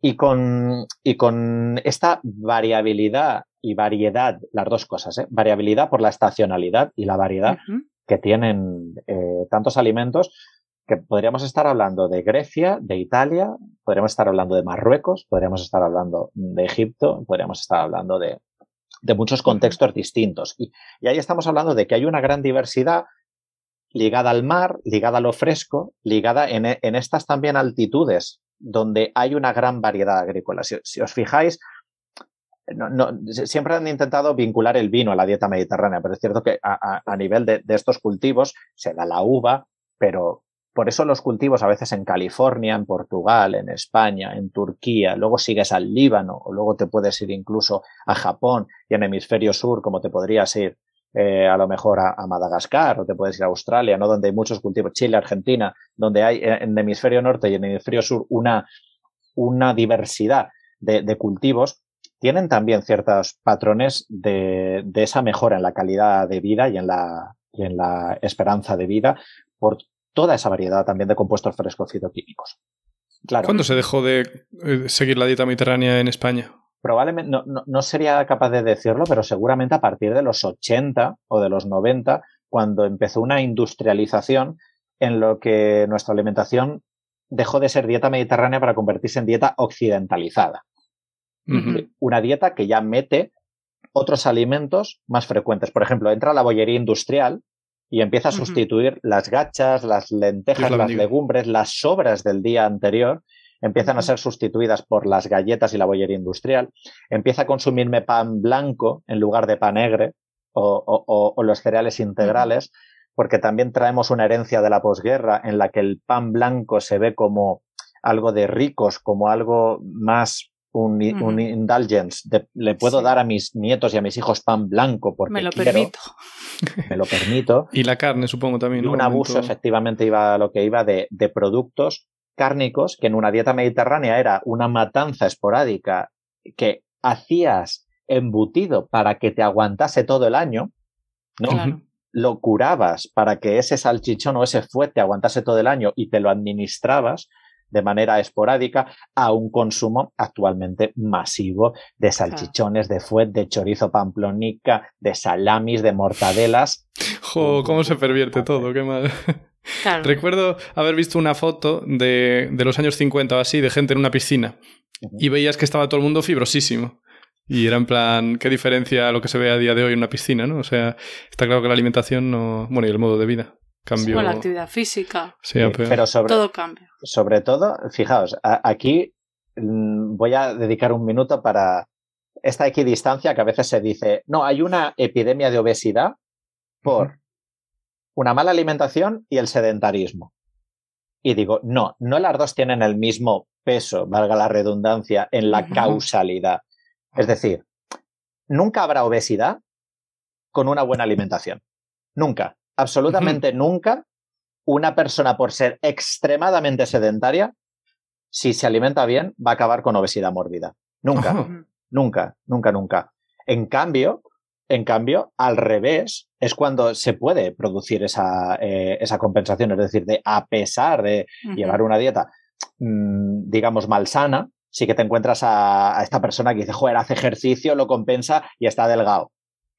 y, con, y con esta variabilidad y variedad, las dos cosas, ¿eh? variabilidad por la estacionalidad y la variedad que tienen eh, tantos alimentos, que podríamos estar hablando de Grecia, de Italia, podríamos estar hablando de Marruecos, podríamos estar hablando de Egipto, podríamos estar hablando de, de muchos contextos distintos. Y, ahí estamos hablando de que hay una gran diversidad ligada al mar, ligada a lo fresco, ligada en, estas también altitudes donde hay una gran variedad agrícola. Si, os fijáis, siempre han intentado vincular el vino a la dieta mediterránea, pero es cierto que a, nivel de, estos cultivos se da la uva, pero por eso los cultivos a veces en California, en Portugal, en España, en Turquía, luego sigues al Líbano o luego te puedes ir incluso a Japón y en hemisferio sur, como te podrías ir eh, a lo mejor a, Madagascar o te puedes ir a Australia, ¿no? Donde hay muchos cultivos, Chile, Argentina, donde hay eh, en hemisferio norte y en hemisferio sur una, una diversidad de, cultivos, tienen también ciertos patrones de, de, esa mejora en la calidad de vida y en la, y en la esperanza de vida por toda esa variedad también de compuestos frescos fitoquímicos. Claro. ¿Cuándo se dejó de eh, seguir la dieta mediterránea en España? Probablemente, no, no, sería capaz de decirlo, pero seguramente a partir de los 80 o de los 90, cuando empezó una industrialización en lo que nuestra alimentación dejó de ser dieta mediterránea para convertirse en dieta occidentalizada. Una dieta que ya mete otros alimentos más frecuentes. Por ejemplo, entra la bollería industrial, y empieza a sustituir las gachas, las lentejas, las legumbres, las sobras del día anterior, empiezan a ser sustituidas por las galletas y la bollería industrial, empieza a consumirme pan blanco en lugar de pan negro o, los cereales integrales, porque también traemos una herencia de la posguerra en la que el pan blanco se ve como algo de ricos, como algo más un, indulgence, le puedo dar a mis nietos y a mis hijos pan blanco porque me lo permito. Me lo permito. y la carne, supongo también. Y un abuso, efectivamente, iba a lo que iba de, de productos cárnicos que en una dieta mediterránea era una matanza esporádica que hacías embutido para que te aguantase todo el año, ¿no? Lo curabas para que ese salchichón o ese fuete aguantase todo el año y te lo administrabas de manera esporádica a un consumo actualmente masivo de salchichones, de fuet, de chorizo pamplonica, de salamis, de mortadelas. ¡Jo! ¿Cómo se pervierte todo? ¡Qué mal! Recuerdo haber visto una foto de, de, los años 50 o así, de gente en una piscina, y veías que estaba todo el mundo fibrosísimo. Y era en plan, qué diferencia a lo que se ve a día de hoy en una piscina, ¿no? O sea, está claro que la alimentación no. Bueno, y el modo de vida. Cambió. la actividad física. Sí, pero sobre, todo cambia. Sobre todo, fijaos, aquí mm, voy a dedicar un minuto para esta equidistancia que a veces se dice, no, hay una epidemia de obesidad por una mala alimentación y el sedentarismo. Y digo, no, no las dos tienen el mismo peso, valga la redundancia, en la causalidad. Es decir, nunca habrá obesidad con una buena alimentación. Nunca absolutamente nunca una persona por ser extremadamente sedentaria, si se alimenta bien, va a acabar con obesidad mórbida. Nunca, nunca, nunca, nunca. En cambio, en cambio, al revés, es cuando se puede producir esa, eh, esa compensación, es decir, de a pesar de llevar una dieta, mm, digamos, malsana, sí que te encuentras a, esta persona que dice, joder, hace ejercicio, lo compensa y está delgado.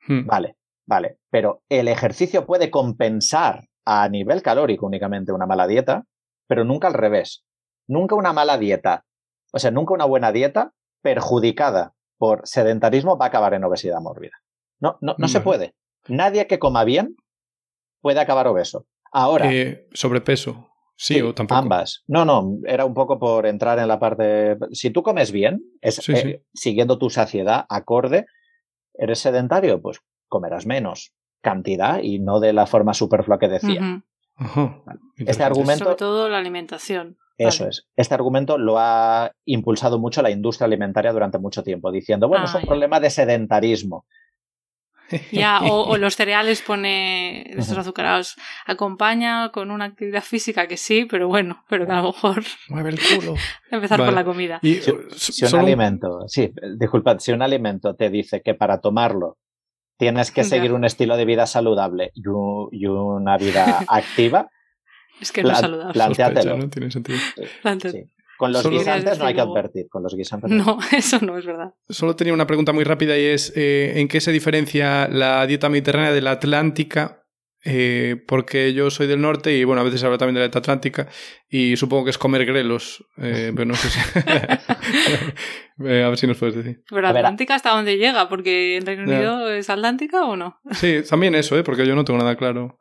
Hmm. Vale, Vale, pero el ejercicio puede compensar a nivel calórico únicamente una mala dieta, pero nunca al revés. Nunca una mala dieta, o sea, nunca una buena dieta perjudicada por sedentarismo va a acabar en obesidad mórbida. No, no, no se puede. Nadie que coma bien puede acabar obeso. Ahora. Eh, sobrepeso. Sí, o tampoco. Ambas. No, no, era un poco por entrar en la parte. Si tú comes bien, es, eh, siguiendo tu saciedad acorde, eres sedentario, pues comerás menos cantidad y no de la forma superflua que decía. Este argumento. Sobre todo la alimentación. Eso es. Este argumento lo ha impulsado mucho la industria alimentaria durante mucho tiempo, diciendo, bueno, es un problema de sedentarismo. Ya, o, los cereales pone estos azucarados. Acompaña con una actividad física que sí, pero bueno, pero que a lo mejor. Mueve el culo. Empezar por la comida. si, un alimento, sí, disculpad, si un alimento te dice que para tomarlo tienes que seguir un estilo de vida saludable y, una vida activa. Es que no es saludable. Plantéatelo. No tiene sentido. Con los guisantes no hay que advertir, con los guisantes no. eso no es verdad. Solo tenía una pregunta muy rápida y es eh, ¿en qué se diferencia la dieta mediterránea de la atlántica? Eh, porque yo soy del norte y bueno, a veces hablo también de la dieta atlántica y supongo que es comer grelos, eh, pero no sé si... a ver si nos puedes decir. Pero Atlántica hasta dónde llega, porque en Reino Unido es Atlántica o no? Sí, también eso, porque yo no tengo nada claro.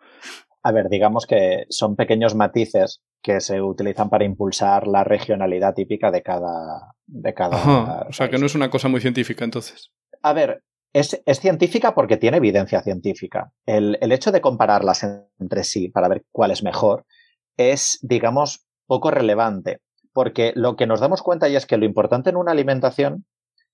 A ver, digamos que son pequeños matices que se utilizan para impulsar la regionalidad típica de cada. De cada o sea, que no es una cosa muy científica entonces. A ver, es, científica porque tiene evidencia científica. El, el, hecho de compararlas entre sí para ver cuál es mejor es, digamos, poco relevante. Porque lo que nos damos cuenta y es que lo importante en una alimentación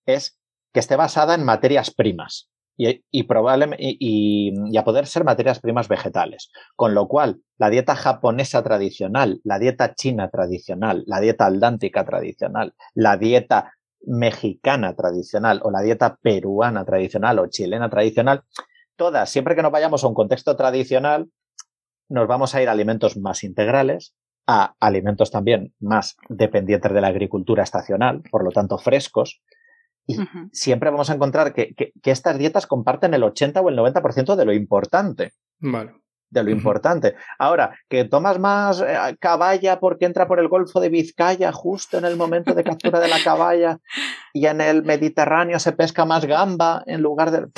es que esté basada en materias primas y, probablemente, y, a poder ser materias primas vegetales. Con lo cual, la dieta japonesa tradicional, la dieta china tradicional, la dieta aldántica tradicional, la dieta mexicana tradicional o la dieta peruana tradicional o chilena tradicional, todas, siempre que nos vayamos a un contexto tradicional, nos vamos a ir a alimentos más integrales, a alimentos también más dependientes de la agricultura estacional, por lo tanto frescos, y siempre vamos a encontrar que, estas dietas comparten el 80 o el 90% de lo importante. Vale. De lo importante. Ahora, que tomas más eh, caballa porque entra por el Golfo de Vizcaya justo en el momento de captura de la caballa y en el Mediterráneo se pesca más gamba en lugar de...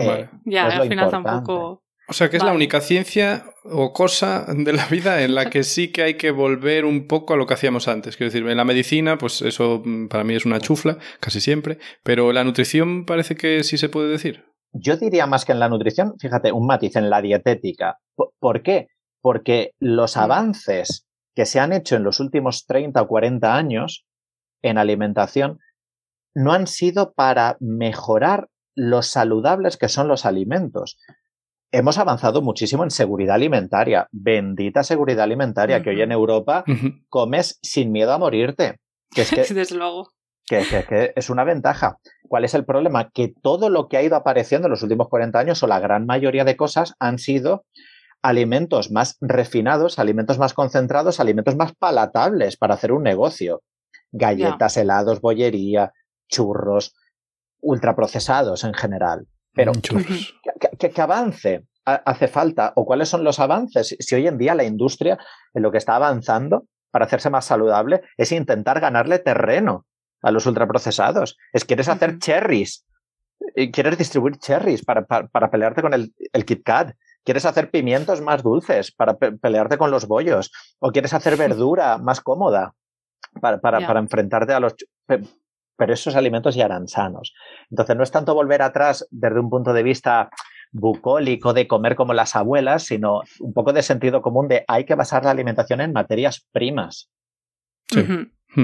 Eh, ya, al final tampoco o sea, que es la única ciencia o cosa de la vida en la que sí que hay que volver un poco a lo que hacíamos antes. Quiero decir, en la medicina, pues eso mm, para mí es una chufla, casi siempre, pero la nutrición parece que sí se puede decir. Yo diría más que en la nutrición, fíjate, un matiz en la dietética. ¿Por qué? Porque los avances que se han hecho en los últimos 30 o 40 años en alimentación no han sido para mejorar los saludables que son los alimentos, hemos avanzado muchísimo en seguridad alimentaria. Bendita seguridad alimentaria, que hoy en Europa comes sin miedo a morirte. Que es que, Desde luego. Que, que, es una ventaja. ¿Cuál es el problema? Que todo lo que ha ido apareciendo en los últimos 40 años, o la gran mayoría de cosas, han sido alimentos más refinados, alimentos más concentrados, alimentos más palatables para hacer un negocio. Galletas, helados, bollería, churros, ultraprocesados en general. Pero ¿qué, avance hace falta o cuáles son los avances? Si hoy en día la industria en lo que está avanzando para hacerse más saludable es intentar ganarle terreno a los ultraprocesados. Es quieres hacer cherries, quieres distribuir cherries para, para, pelearte con el, el Kit Kat. Quieres hacer pimientos más dulces para pelearte con los bollos. O quieres hacer verdura más cómoda para, para, para enfrentarte a los pero esos alimentos ya eran sanos. Entonces no es tanto volver atrás desde un punto de vista bucólico de comer como las abuelas, sino un poco de sentido común de hay que basar la alimentación en materias primas. Sí.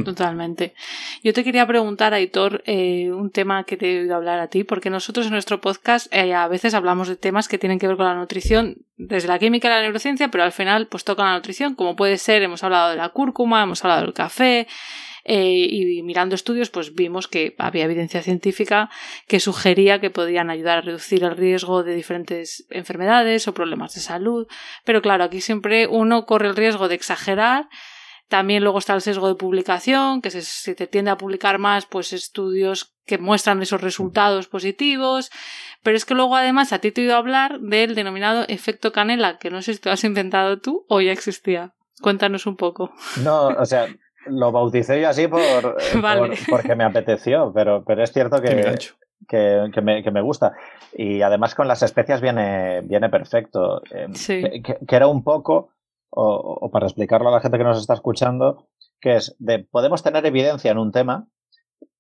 Totalmente. Yo te quería preguntar, Aitor, eh, un tema que te he oído hablar a ti, porque nosotros en nuestro podcast eh, a veces hablamos de temas que tienen que ver con la nutrición, desde la química y la neurociencia, pero al final pues toca la nutrición, como puede ser, hemos hablado de la cúrcuma, hemos hablado del café, eh, y mirando estudios pues vimos que había evidencia científica que sugería que podían ayudar a reducir el riesgo de diferentes enfermedades o problemas de salud. Pero claro, aquí siempre uno corre el riesgo de exagerar también luego está el sesgo de publicación, que se, te tiende a publicar más pues estudios que muestran esos resultados positivos, pero es que luego además a ti te he oído hablar del denominado efecto canela, que no sé si te lo has inventado tú o ya existía. Cuéntanos un poco. No, o sea, lo bauticé yo así por, porque me apeteció, pero, pero es cierto que, que, me, que, me, gusta. Y además con las especias viene, viene perfecto. Eh, que, era un poco, o, para explicarlo a la gente que nos está escuchando, que es de podemos tener evidencia en un tema,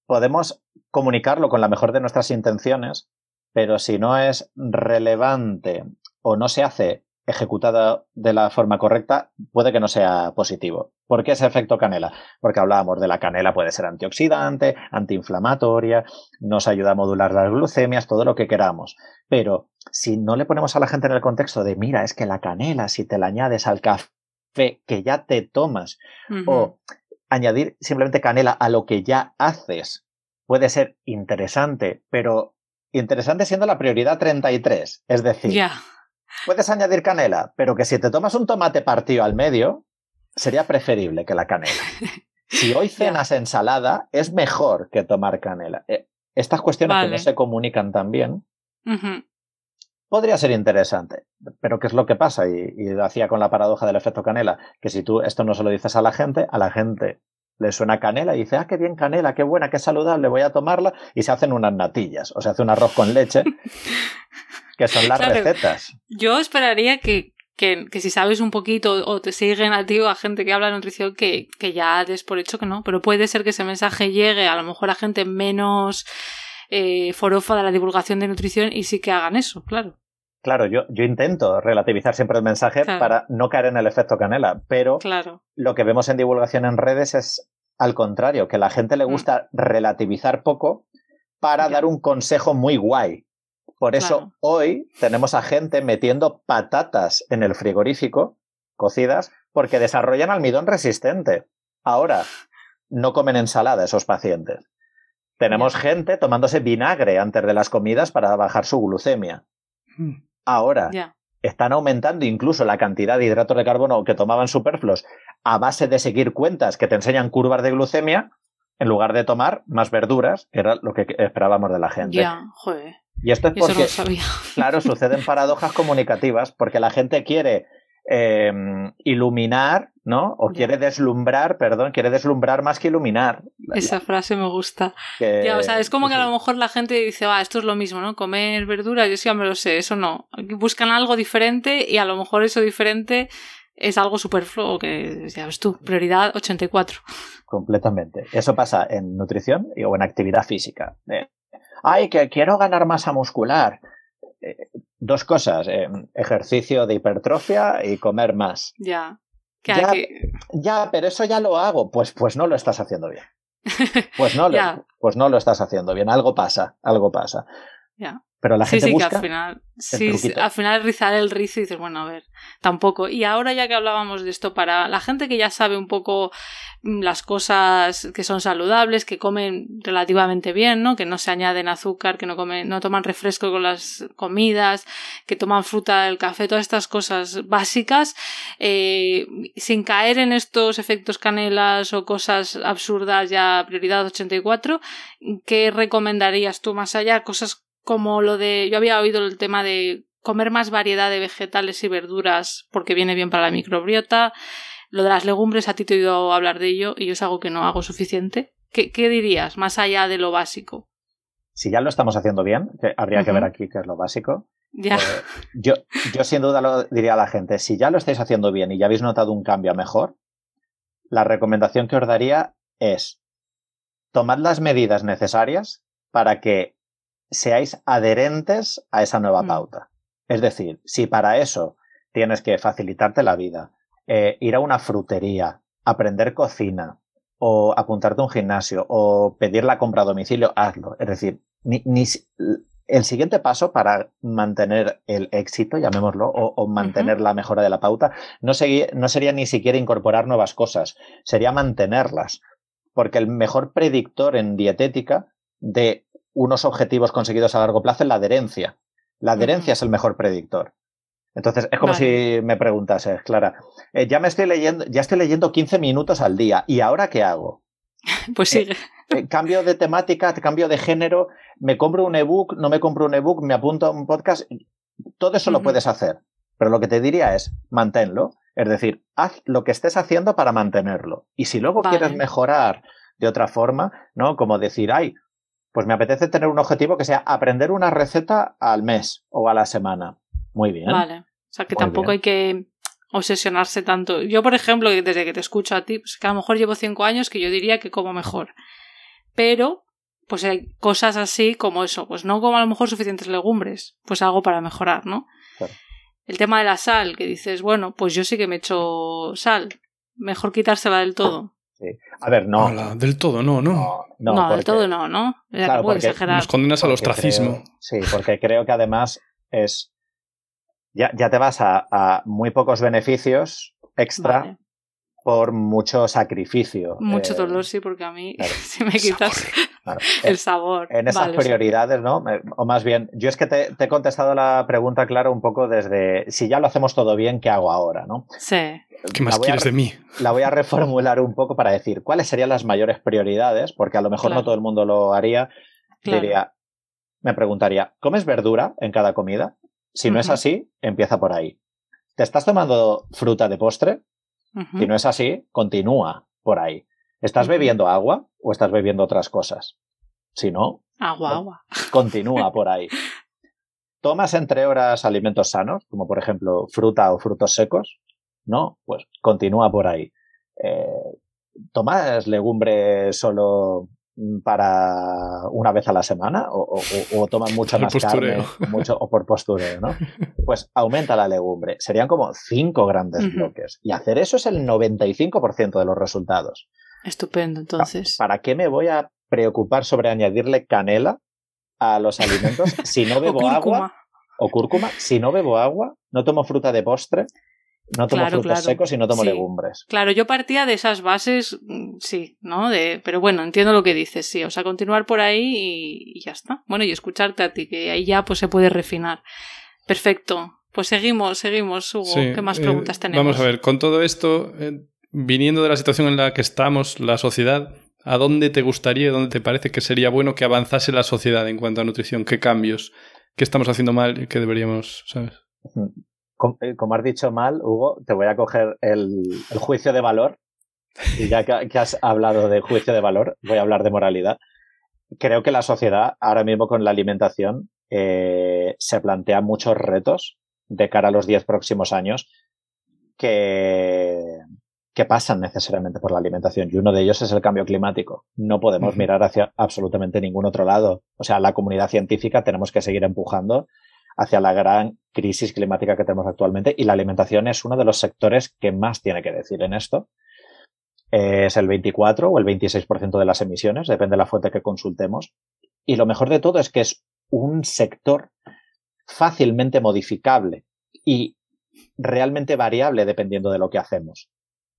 podemos comunicarlo con la mejor de nuestras intenciones, pero si no es relevante o no se hace ejecutada de la forma correcta, puede que no sea positivo. ¿Por qué ese efecto canela? Porque hablábamos de la canela puede ser antioxidante, antiinflamatoria, nos ayuda a modular las glucemias, todo lo que queramos. Pero si no le ponemos a la gente en el contexto de, mira, es que la canela, si te la añades al café que ya te tomas, o añadir simplemente canela a lo que ya haces, puede ser interesante, pero interesante siendo la prioridad 33. Es decir, puedes añadir canela, pero que si te tomas un tomate partido al medio, sería preferible que la canela. Si hoy cenas ensalada, es mejor que tomar canela. Eh, estas cuestiones que no se comunican tan bien, podría ser interesante. Pero ¿qué es lo que pasa? Y, y lo hacía con la paradoja del efecto canela, que si tú esto no se lo dices a la gente, a la gente le suena canela y dice, ah, qué bien canela, qué buena, qué saludable, voy a tomarla, y se hacen unas natillas, o se hace un arroz con leche, que son las recetas. Yo esperaría que, que, que, si sabes un poquito o te siguen a ti o a gente que habla de nutrición, que, que ya des por hecho que no, pero puede ser que ese mensaje llegue a lo mejor a gente menos eh, forofa de la divulgación de nutrición y sí que hagan eso, claro. Claro, yo, yo intento relativizar siempre el mensaje para no caer en el efecto canela, pero lo que vemos en divulgación en redes es al contrario, que a la gente le mm. gusta relativizar poco para dar un consejo muy guay. Por eso hoy tenemos a gente metiendo patatas en el frigorífico, cocidas, porque desarrollan almidón resistente. Ahora, no comen ensalada esos pacientes. Tenemos gente tomándose vinagre antes de las comidas para bajar su glucemia. Mm. Ahora están aumentando incluso la cantidad de hidratos de carbono que tomaban superfluos a base de seguir cuentas que te enseñan curvas de glucemia en lugar de tomar más verduras, que era lo que esperábamos de la gente. Ya, joder. Y esto es porque, claro, suceden paradojas comunicativas, porque la gente quiere Em, iluminar, ¿no? O quiere deslumbrar, perdón, quiere deslumbrar más que iluminar. Esa frase me gusta. Ya, o sea, es como que a lo mejor la gente dice, va, esto es lo mismo, ¿no? Comer verduras, yo sí ya me lo sé, eso no. Buscan algo diferente y a lo mejor eso diferente es algo superfluo que, ya ves tú, prioridad 84. Completamente. Eso pasa en nutrición o en actividad física. Eh, ay, que quiero ganar masa muscular. Eh, dos cosas, eh, ejercicio de hipertrofia y comer más. Ya. Ya, ya, pero eso ya lo hago. Pues, pues no lo estás haciendo bien. Pues no, lo, pues no lo estás haciendo bien. Algo pasa, algo pasa. Ya. Pero la gente sí, busca que al final, sí, al final rizar el rizo y dices, bueno, a ver, tampoco. Y ahora ya que hablábamos de esto, para la gente que ya sabe un poco mm, las cosas que son saludables, que comen relativamente bien, ¿no? Que no se añaden azúcar, que no comen, no toman refresco con las comidas, que toman fruta, el café, todas estas cosas básicas, eh, sin caer en estos efectos canelas o cosas absurdas ya prioridad 84, ¿qué recomendarías tú más allá? Cosas como lo de, yo había oído el tema de comer más variedad de vegetales y verduras porque viene bien para la microbiota. Lo de las legumbres, a ti te he oído hablar de ello y yo es algo que no hago suficiente. ¿Qué, dirías, más allá de lo básico? Si ya lo estamos haciendo bien, que habría que ver aquí qué es lo básico. Ya. Eh, yo, yo sin duda lo diría a la gente, si ya lo estáis haciendo bien y ya habéis notado un cambio a mejor, la recomendación que os daría es tomad las medidas necesarias para que seáis adherentes a esa nueva mm. pauta. Es decir, si para eso tienes que facilitarte la vida, eh, ir a una frutería, aprender cocina, o apuntarte a un gimnasio, o pedir la compra a domicilio, hazlo. Es decir, ni, el siguiente paso para mantener el éxito, llamémoslo, o, mantener la mejora de la pauta, no, no sería ni siquiera incorporar nuevas cosas, sería mantenerlas. Porque el mejor predictor en dietética de unos objetivos conseguidos a largo plazo en la adherencia. La adherencia es el mejor predictor. Entonces, es como si me preguntases, Clara, eh, ya me estoy leyendo, ya estoy leyendo 15 minutos al día, ¿y ahora qué hago? Pues sigue. Eh, cambio de temática, cambio de género, me compro un ebook, no me compro un ebook, me apunto a un podcast. Todo eso lo puedes hacer. Pero lo que te diría es, manténlo. Es decir, haz lo que estés haciendo para mantenerlo. Y si luego quieres mejorar de otra forma, ¿no? Como decir, ay, pues me apetece tener un objetivo que sea aprender una receta al mes o a la semana. Muy bien. Vale. O sea, que tampoco hay que obsesionarse tanto. Yo, por ejemplo, desde que te escucho a ti, pues que a lo mejor llevo cinco años que yo diría que como mejor. Pero, pues hay cosas así como eso, pues no como a lo mejor suficientes legumbres, pues algo para mejorar, ¿no? El tema de la sal, que dices, bueno, pues yo sí que me echo sal. Mejor quitársela del todo. Sí. A ver, no. del todo no, ¿no? No, no, del todo no, ¿no? Claro, porque Nos condenas al ostracismo. sí, porque creo que además es. Ya, ya te vas a, a muy pocos beneficios extra por mucho sacrificio. Mucho eh, dolor, sí, porque a mí si me quitas el sabor. En esas prioridades, ¿no? O más bien, yo es que te, he contestado la pregunta, claro, un poco desde si ya lo hacemos todo bien, ¿qué hago ahora, no? Sí. ¿Qué más quieres de mí? La voy a reformular un poco para decir cuáles serían las mayores prioridades, porque a lo mejor no todo el mundo lo haría. Diría, me preguntaría, ¿comes verdura en cada comida? Si no es así, empieza por ahí. ¿Te estás tomando fruta de postre? Si no es así, continúa por ahí. ¿Estás bebiendo agua o estás bebiendo otras cosas? Si no, agua, agua. Continúa por ahí. ¿Tomas entre horas alimentos sanos, como por ejemplo fruta o frutos secos? No, pues continúa por ahí. Eh, ¿Tomas legumbres solo para una vez a la semana o, o, toman mucha más carne mucho, o por postureo, ¿no? Pues aumenta la legumbre. Serían como cinco grandes bloques. Y hacer eso es el 95% de los resultados. Estupendo, entonces. ¿Para qué me voy a preocupar sobre añadirle canela a los alimentos si no bebo agua? O cúrcuma. Si no bebo agua, no tomo fruta de postre, no tomo frutos secos y no tomo legumbres. Claro, yo partía de esas bases, mm, sí, ¿no? De, pero bueno, entiendo lo que dices, sí. O sea, continuar por ahí y, ya está. Bueno, y escucharte a ti, que ahí ya pues se puede refinar. Perfecto. Pues seguimos, seguimos, Hugo. ¿Qué más eh, preguntas tenemos? Vamos a ver, con todo esto, eh, viniendo de la situación en la que estamos, la sociedad, ¿a dónde te gustaría, dónde te parece que sería bueno que avanzase la sociedad en cuanto a nutrición? ¿Qué cambios? ¿Qué estamos haciendo mal y qué deberíamos, sabes? Como has dicho mal, Hugo, te voy a coger el, juicio de valor. Y ya que, has hablado de juicio de valor, voy a hablar de moralidad. Creo que la sociedad, ahora mismo con la alimentación, eh, se plantea muchos retos de cara a los 10 próximos años que, que pasan necesariamente por la alimentación. Y uno de ellos es el cambio climático. No podemos mirar hacia absolutamente ningún otro lado. O sea, la comunidad científica tenemos que seguir empujando hacia la gran crisis climática que tenemos actualmente y la alimentación es uno de los sectores que más tiene que decir en esto. Es el 24 o el 26% de las emisiones, depende de la fuente que consultemos. Y lo mejor de todo es que es un sector fácilmente modificable y realmente variable dependiendo de lo que hacemos.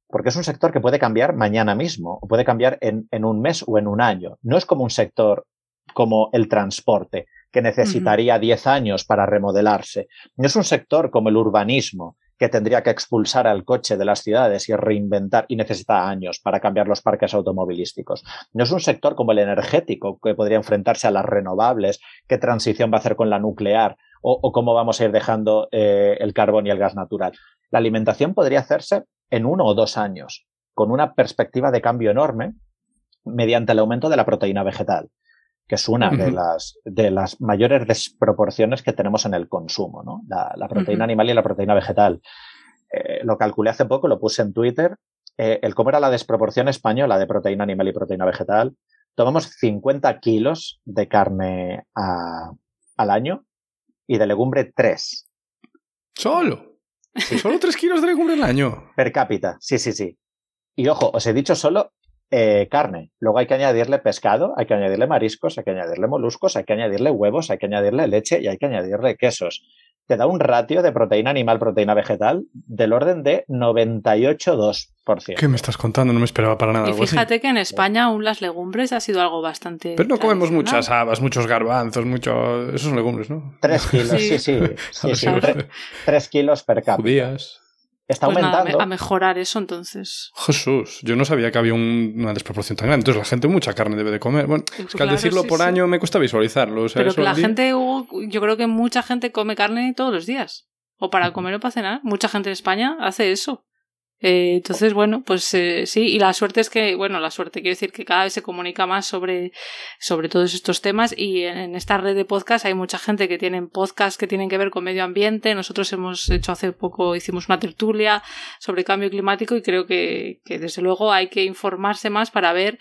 Porque es un sector que puede cambiar mañana mismo, o puede cambiar en, en un mes o en un año. No es como un sector como el transporte, que necesitaría 10 años para remodelarse. No es un sector como el urbanismo, que tendría que expulsar al coche de las ciudades y reinventar y necesita años para cambiar los parques automovilísticos. No es un sector como el energético, que podría enfrentarse a las renovables, qué transición va a hacer con la nuclear o, cómo vamos a ir dejando eh, el carbón y el gas natural. La alimentación podría hacerse en uno o dos años, con una perspectiva de cambio enorme mediante el aumento de la proteína vegetal que es una de, las, de las mayores desproporciones que tenemos en el consumo, ¿no? La, proteína animal y la proteína vegetal. Eh, lo calculé hace poco, lo puse en Twitter. Eh, el cómo era la desproporción española de proteína animal y proteína vegetal. Tomamos 50 kilos de carne al año y de legumbre 3. ¿Solo? ¿Solo 3 kilos de legumbre al año? Per cápita, sí, sí, sí. Y ojo, os he dicho solo eh, carne. Luego hay que añadirle pescado, hay que añadirle mariscos, hay que añadirle moluscos, hay que añadirle huevos, hay que añadirle leche y hay que añadirle quesos. Te da un ratio de proteína animal, proteína vegetal del orden de 98,2%. ¿Qué me estás contando? No me esperaba para nada. Y fíjate que en España aún las legumbres ha sido algo bastante. Pero no comemos muchas habas, muchos garbanzos, muchos. Esos son legumbres, ¿no? Tres kilos, sí, sí. Tres, kilos per cápita. Judías. Está pues aumentando. a mejorar eso entonces. Jesús, yo no sabía que había una desproporción tan grande. Entonces la gente mucha carne debe de comer. Bueno, es que al decirlo por año me cuesta visualizarlo. Pero que la gente, yo creo que mucha gente come carne todos los días. O para comer o para cenar. Mucha gente en España hace eso. Eh, entonces, bueno, pues eh, sí, y la suerte es que, bueno, la suerte quiero decir que cada vez se comunica más sobre, sobre todos estos temas y en, esta red de podcast hay mucha gente que tienen podcasts que tienen que ver con medio ambiente. Nosotros hemos hecho hace poco, hicimos una tertulia sobre cambio climático y creo que, que desde luego hay que informarse más para ver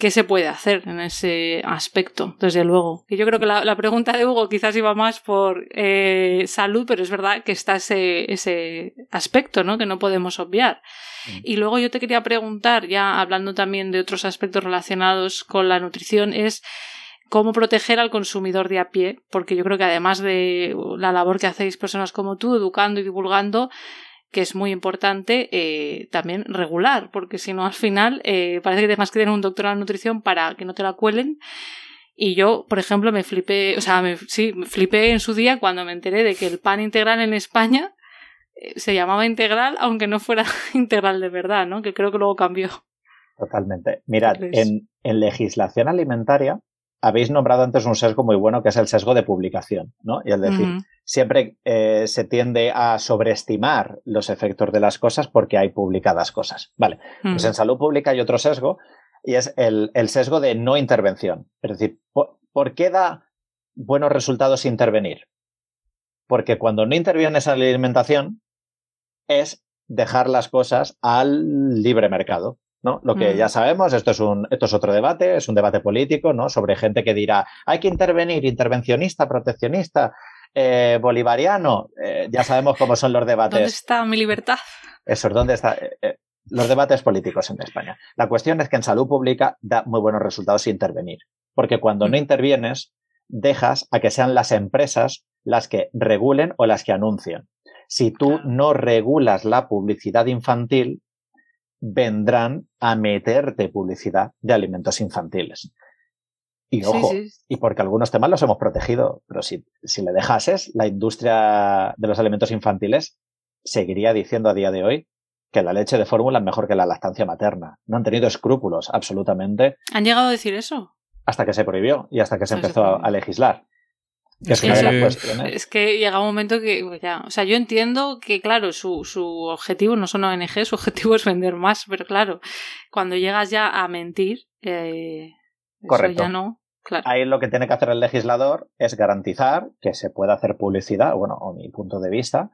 qué se puede hacer en ese aspecto, desde luego. Y yo creo que la, pregunta de Hugo quizás iba más por eh, salud, pero es verdad que está ese, ese aspecto, ¿no? Que no podemos obviar. Mm. Y luego yo te quería preguntar, ya hablando también de otros aspectos relacionados con la nutrición, es cómo proteger al consumidor de a pie, porque yo creo que además de la labor que hacéis personas como tú, educando y divulgando, que es muy importante eh, también regular, porque si no al final eh, parece que tengas que tener un doctorado en nutrición para que no te la cuelen. Y yo, por ejemplo, me flipé, o sea, me, sí, me flipé en su día cuando me enteré de que el pan integral en España eh, se llamaba integral, aunque no fuera integral de verdad, ¿no? Que creo que luego cambió. Totalmente. Mirad, en, en legislación alimentaria habéis nombrado antes un sesgo muy bueno que es el sesgo de publicación, ¿no? Y es decir, siempre eh, se tiende a sobreestimar los efectos de las cosas porque hay publicadas cosas. Vale, pues en salud pública hay otro sesgo y es el, sesgo de no intervención. Es decir, ¿por, qué da buenos resultados intervenir? Porque cuando no intervienes en la alimentación es dejar las cosas al libre mercado. ¿No? Lo que ya mm. sabemos, esto es, un, esto es otro debate, es un debate político, ¿no? Sobre gente que dirá, hay que intervenir, intervencionista, proteccionista, eh, bolivariano. Eh, ya sabemos cómo son los debates. ¿Dónde está mi libertad? Eso es donde está. Eh, los debates políticos en España. La cuestión es que en salud pública da muy buenos resultados intervenir. Porque cuando no mm. intervienes, dejas a que sean las empresas las que regulen o las que anuncien. Si tú no regulas la publicidad infantil, vendrán a meterte publicidad de alimentos infantiles. Y ojo, y porque algunos temas los hemos protegido, pero si, si le dejases, la industria de los alimentos infantiles seguiría diciendo a día de hoy que la leche de fórmula es mejor que la lactancia materna. No han tenido escrúpulos, absolutamente. ¿Han llegado a decir eso? Hasta que se prohibió y hasta que se empezó a legislar. Es, es que llega un momento que pues ya, o sea, yo entiendo que, claro, su, su objetivo no son ONG, su objetivo es vender más, pero claro, cuando llegas ya a mentir, eh, Correcto. ya no. Claro. Ahí lo que tiene que hacer el legislador es garantizar que se pueda hacer publicidad, bueno, a mi punto de vista,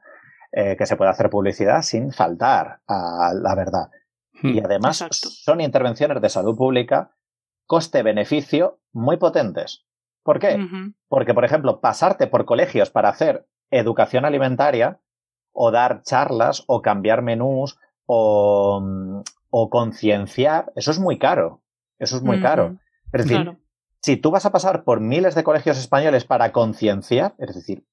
eh, que se pueda hacer publicidad sin faltar a la verdad. Hmm. Y además son intervenciones de salud pública coste-beneficio muy potentes. ¿Por qué? Porque, por ejemplo, pasarte por colegios para hacer educación alimentaria o dar charlas o cambiar menús o, o concienciar, eso es muy caro. Eso es muy caro. Es decir, si tú vas a pasar por miles de colegios españoles para concienciar, es decir,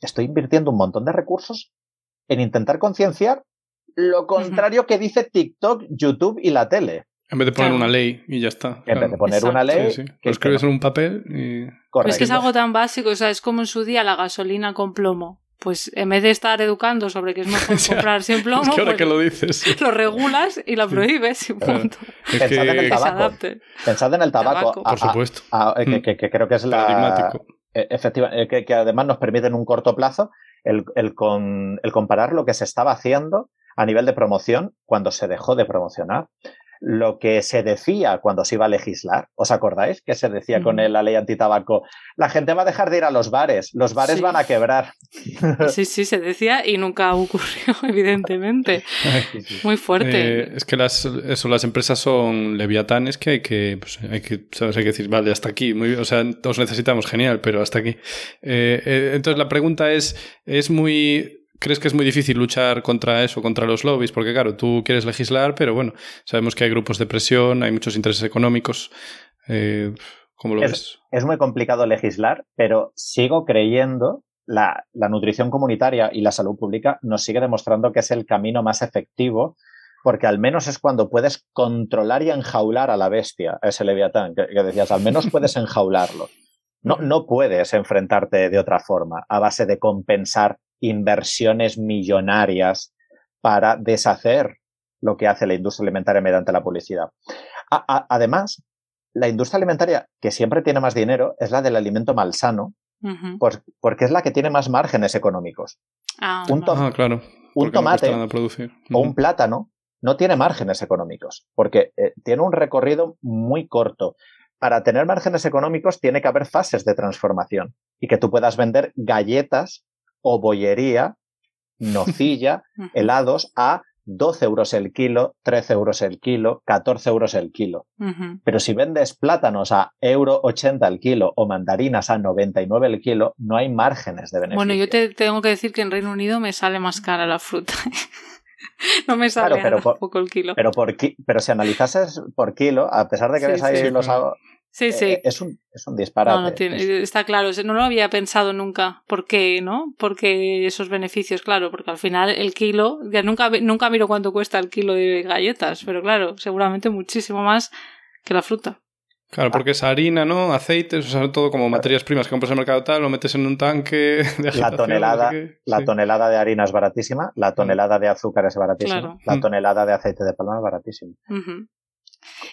estoy invirtiendo un montón de recursos en intentar concienciar lo contrario que dice TikTok, YouTube y la tele. En vez de poner una ley y ya está. En vez de poner una ley. Lo escribes en un papel y. Es que es algo tan básico, o sea, es como en su día la gasolina con plomo. Pues en vez de estar educando sobre que es mejor comprar sin plomo, es que ahora pues que lo dices. Lo regulas y lo prohibes y punto. Pensad en el tabaco. Pensad en el tabaco. Por supuesto. Eh, mm. que, creo que es la. Eh, efectiva, eh, que, además nos permite en un corto plazo el, el, con, el comparar lo que se estaba haciendo a nivel de promoción cuando se dejó de promocionar lo que se decía cuando se iba a legislar. ¿Os acordáis que se decía con la ley antitabaco? La gente va a dejar de ir a los bares, los bares van a quebrar. Sí, sí, se decía y nunca ocurrió, evidentemente. Muy fuerte. Eh, es que las, eso, las empresas son leviatanes que hay que, pues, hay que, ¿sabes? Hay que decir, vale, hasta aquí. Muy, o sea, todos necesitamos, genial, pero hasta aquí. Eh, eh, entonces la pregunta es, es muy ¿Crees que es muy difícil luchar contra eso, contra los lobbies? Porque claro, tú quieres legislar, pero bueno, sabemos que hay grupos de presión, hay muchos intereses económicos. Eh, ¿Cómo lo es, ves? Es muy complicado legislar, pero sigo creyendo la, la nutrición comunitaria y la salud pública nos sigue demostrando que es el camino más efectivo porque al menos es cuando puedes controlar y enjaular a la bestia, a ese leviatán, que, que decías, al menos puedes enjaularlo. No, no puedes enfrentarte de otra forma, a base de compensar inversiones millonarias para deshacer lo que hace la industria alimentaria mediante la publicidad. además, la industria alimentaria que siempre tiene más dinero es la del alimento malsano, porque es la que tiene más márgenes económicos. Ah, un, ah, claro, un tomate o un plátano no tiene márgenes económicos, porque eh, tiene un recorrido muy corto. Para tener márgenes económicos tiene que haber fases de transformación y que tú puedas vender galletas o bollería, nocilla, helados a 12 euros el kilo, 13 euros el kilo, 14 euros el kilo. Pero si vendes plátanos a euro 80 el kilo o mandarinas a 99 el kilo, no hay márgenes de beneficio. Bueno, yo te tengo que decir que en Reino Unido me sale más cara la fruta. no me sale pero poco el kilo. Pero, por, pero si analizases por kilo, a pesar de que ves ahí los... Sí, eh, sí. Eh, es, un, es un disparate. No, tiene, está claro. No lo había pensado nunca. ¿Por qué, no? Porque esos beneficios, claro, porque al final el kilo, ya nunca, nunca miro cuánto cuesta el kilo de galletas, pero claro, seguramente muchísimo más que la fruta. Claro, porque es harina, ¿no? Aceites, o sea, todo como materias primas que compras en el mercado tal, lo metes en un tanque de La tonelada, la tonelada de harina es baratísima, la tonelada de azúcar es baratísima, la mm. tonelada de aceite de palma es baratísima.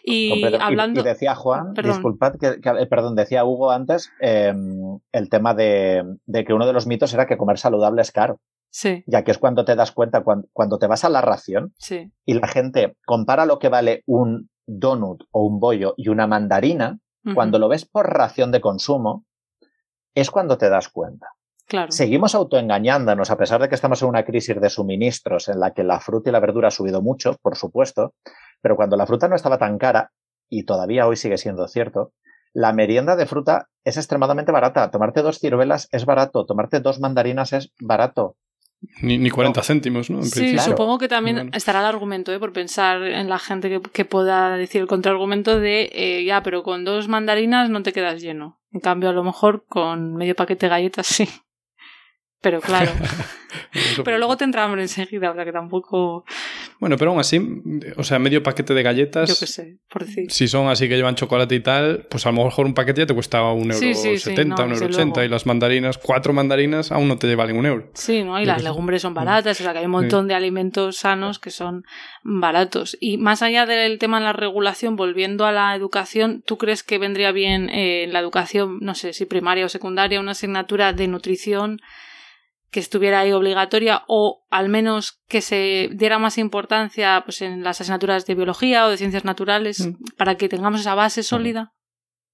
Y hablando. Y, decía Juan, disculpad, que, eh, perdón, decía Hugo antes em, el tema de, que uno de los mitos era que comer saludable es caro. Sí. Ya que es cuando te das cuenta, cuando, te vas a la ración sí. y la gente compara lo que vale un donut o un bollo y una mandarina, cuando lo ves por ración de consumo, es cuando te das cuenta. Claro. Seguimos autoengañándonos, a pesar de que estamos en una crisis de suministros en la que la fruta y la verdura ha subido mucho, por supuesto, pero cuando la fruta no estaba tan cara, y todavía hoy sigue siendo cierto, la merienda de fruta es extremadamente barata. Tomarte dos ciruelas es barato, tomarte dos mandarinas es barato. Ni, ni 40 céntimos, ¿no? sí, supongo que también estará el argumento, ¿eh? por pensar en la gente que, pueda decir el contraargumento de, eh, ya, pero con dos mandarinas no te quedas lleno. En cambio, a lo mejor con medio paquete de galletas sí. Pero claro. pero luego te entra hambre enseguida, o sea que tampoco. Bueno, pero aún así, o sea, medio paquete de galletas. Yo qué sé, por decir. Si son así que llevan chocolate y tal, pues a lo mejor un paquete ya te cuesta un euro setenta, un euro ochenta. Y las mandarinas, cuatro mandarinas, aún no te valen un euro. Sí, ¿no? Y las legumbres son baratas, o sea que hay un montón de alimentos sanos que son baratos. Y más allá del tema de la regulación, volviendo a la educación, ¿tú crees que vendría bien eh, en la educación, no sé si primaria o secundaria, una asignatura de nutrición? Que estuviera ahí obligatoria o al menos que se diera más importancia pues, en las asignaturas de biología o de ciencias naturales mm. para que tengamos esa base sólida?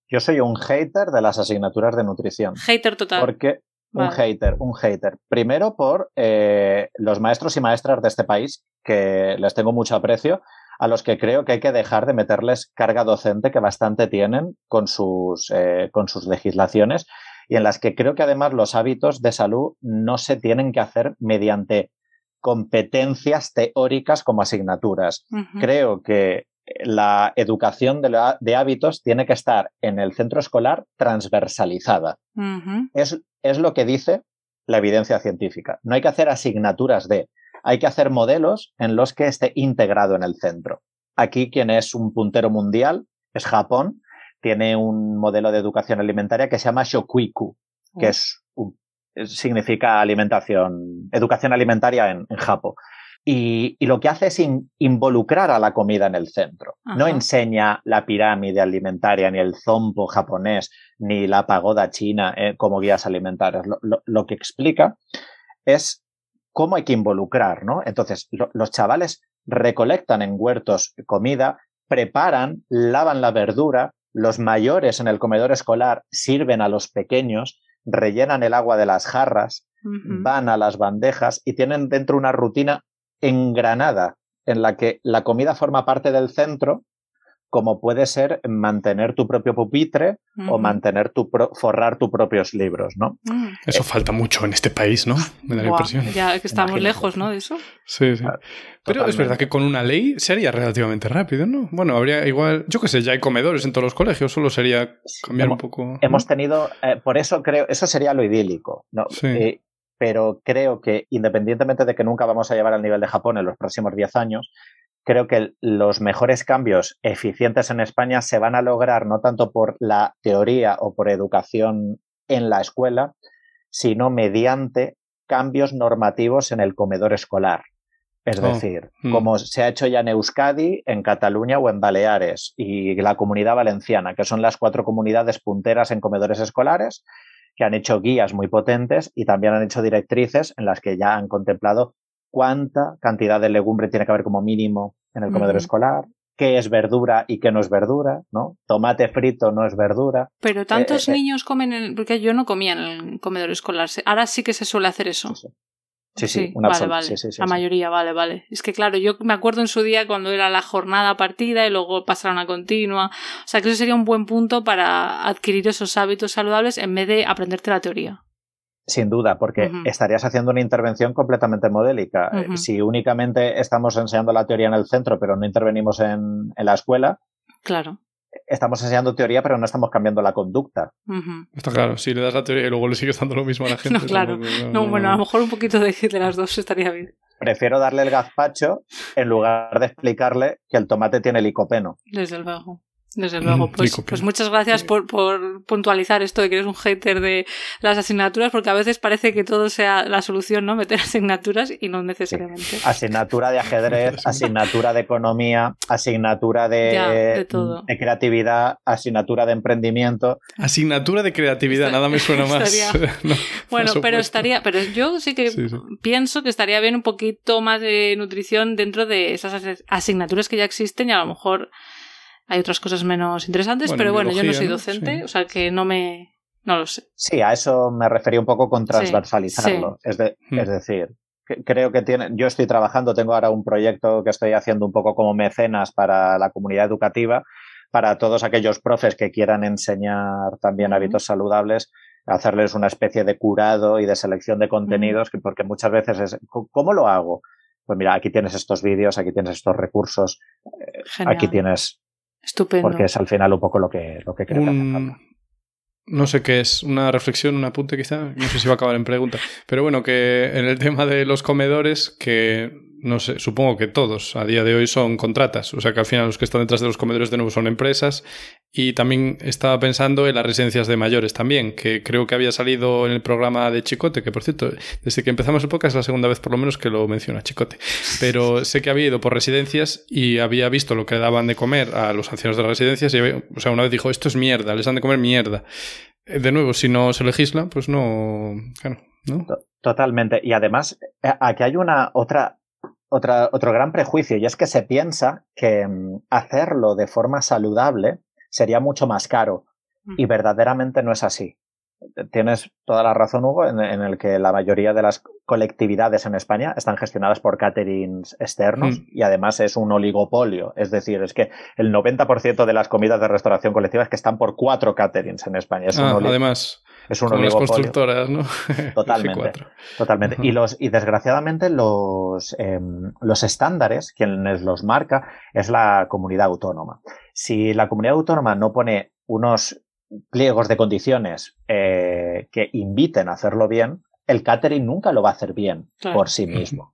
Yo soy un hater de las asignaturas de nutrición. Hater total. Porque un hater, un hater. Primero por eh, los maestros y maestras de este país, que les tengo mucho aprecio, a los que creo que hay que dejar de meterles carga docente que bastante tienen con sus, eh, con sus legislaciones y en las que creo que además los hábitos de salud no se tienen que hacer mediante competencias teóricas como asignaturas. Creo que la educación de, hábitos tiene que estar en el centro escolar transversalizada. es, es lo que dice la evidencia científica. No hay que hacer asignaturas de, hay que hacer modelos en los que esté integrado en el centro. Aquí quien es un puntero mundial es Japón, tiene un modelo de educación alimentaria que se llama Shokuiku, que es significa alimentación, educación alimentaria en, en Japón. Y, lo que hace es involucrar a la comida en el centro. No enseña la pirámide alimentaria, ni el zombo japonés, ni la pagoda china eh, como guías alimentarias. Lo, que explica es cómo hay que involucrar, ¿no? Entonces, los chavales recolectan en huertos comida, preparan, lavan la verdura, los mayores en el comedor escolar sirven a los pequeños, rellenan el agua de las jarras, van a las bandejas y tienen dentro una rutina engranada en la que la comida forma parte del centro como puede ser mantener tu propio pupitre o mantener tu forrar tus propios libros, ¿no? Mm. Eso falta mucho en este país, ¿no? Me da la impresión. Ya que estamos lejos, ¿no? De eso. Sí, sí. Pero es verdad que con una ley sería relativamente rápido, ¿no? Bueno, habría igual, yo qué sé, ya hay comedores en todos los colegios, solo sería cambiar un poco. Hemos tenido, eh, por eso creo, eso sería lo idílico, ¿no? Sí. Eh, pero creo que independientemente de que nunca vamos a llevar al nivel de Japón en los próximos 10 años, creo que los mejores cambios eficientes en España se van a lograr no tanto por la teoría o por educación en la escuela, sino mediante cambios normativos en el comedor escolar. Es oh, decir, mm. como se ha hecho ya en Euskadi, en Cataluña o en Baleares y la comunidad valenciana, que son las cuatro comunidades punteras en comedores escolares, que han hecho guías muy potentes y también han hecho directrices en las que ya han contemplado cuánta cantidad de legumbre tiene que haber como mínimo en el comedor escolar, qué es verdura y qué no es verdura, ¿no? Tomate frito no es verdura. Pero tantos eh, eh, niños comen, en, porque yo no comía en el comedor escolar, ahora sí que se suele hacer eso. Sí, sí, una vale, vale. la mayoría, vale, vale. Es que claro, yo me acuerdo en su día cuando era la jornada partida y luego pasar a una continua. O sea que eso sería un buen punto para adquirir esos hábitos saludables en vez de aprenderte la teoría. Sin duda, porque estarías haciendo una intervención completamente modélica. Si únicamente estamos enseñando la teoría en el centro, pero no intervenimos en, en la escuela, claro estamos enseñando teoría, pero no estamos cambiando la conducta. Está claro, si le das la teoría y luego le sigues dando lo mismo a la gente. No, claro. No, bueno, a lo mejor un poquito de, de las dos estaría bien. Prefiero darle el gazpacho en lugar de explicarle que el tomate tiene licopeno. Desde luego. Desde luego, pues, pues muchas gracias por, por, puntualizar esto de que eres un hater de las asignaturas, porque a veces parece que todo sea la solución, ¿no? Meter asignaturas y no necesariamente. Asignatura de ajedrez, asignatura de economía, asignatura de, de, creatividad, asignatura de emprendimiento. Asignatura de creatividad, nada me suena más. bueno, pero estaría, pero yo sí que pienso que estaría bien un poquito más de nutrición dentro de esas asignaturas que ya existen y a lo mejor hay otras cosas menos interesantes, pero bueno, yo no soy docente, o sea que no me. No lo sé. Sí, a eso me refería un poco con transversalizarlo. Es, hmm. es decir, creo que tiene. Yo estoy trabajando, tengo ahora un proyecto que estoy haciendo un poco como mecenas para la comunidad educativa, para todos aquellos profes que quieran enseñar también hábitos saludables hacerles una especie de curado y de selección de contenidos, porque muchas veces es, ¿cómo lo hago? Pues mira, aquí tienes estos vídeos, aquí tienes estos recursos, eh, aquí tienes Estupendo. Porque es al final un poco lo que, lo que creo que No sé qué es, una reflexión, un apunte quizá, no sé si va a acabar en pregunta. Pero bueno, que en el tema de los comedores, que no sé, supongo que todos a día de hoy son contratas, o sea que al final los que están detrás de los comedores de nuevo son empresas y también estaba pensando en las residencias de mayores también, que creo que había salido en el programa de Chicote, que por cierto, desde que empezamos el podcast es la segunda vez por lo menos que lo menciona Chicote, pero sé que había ido por residencias y había visto lo que daban de comer a los ancianos de las residencias y, o sea, una vez dijo, esto es mierda, les dan de comer mierda. Eh, de nuevo, si no se legisla, pues no, claro, ¿no? Totalmente. Y además, eh, aquí hay una otra otra, otro gran prejuicio y es que se piensa que mm, hacerlo de forma saludable sería mucho más caro mm. y verdaderamente no es así. Tienes toda la razón, Hugo, en, el que la mayoría de las colectividades en España están gestionadas por caterings externos mm. y además es un oligopolio. Es decir, es que el 90% de las comidas de restauración colectiva es que están por cuatro caterings en España. Es ah, además es un Como las constructoras, ¿no? Totalmente. totalmente. Y, los, y desgraciadamente los, em, los estándares, quienes los marca, es la comunidad autónoma. Si la comunidad autónoma no pone unos pliegos de condiciones eh, que inviten a hacerlo bien, el catering nunca lo va a hacer bien por sí mismo.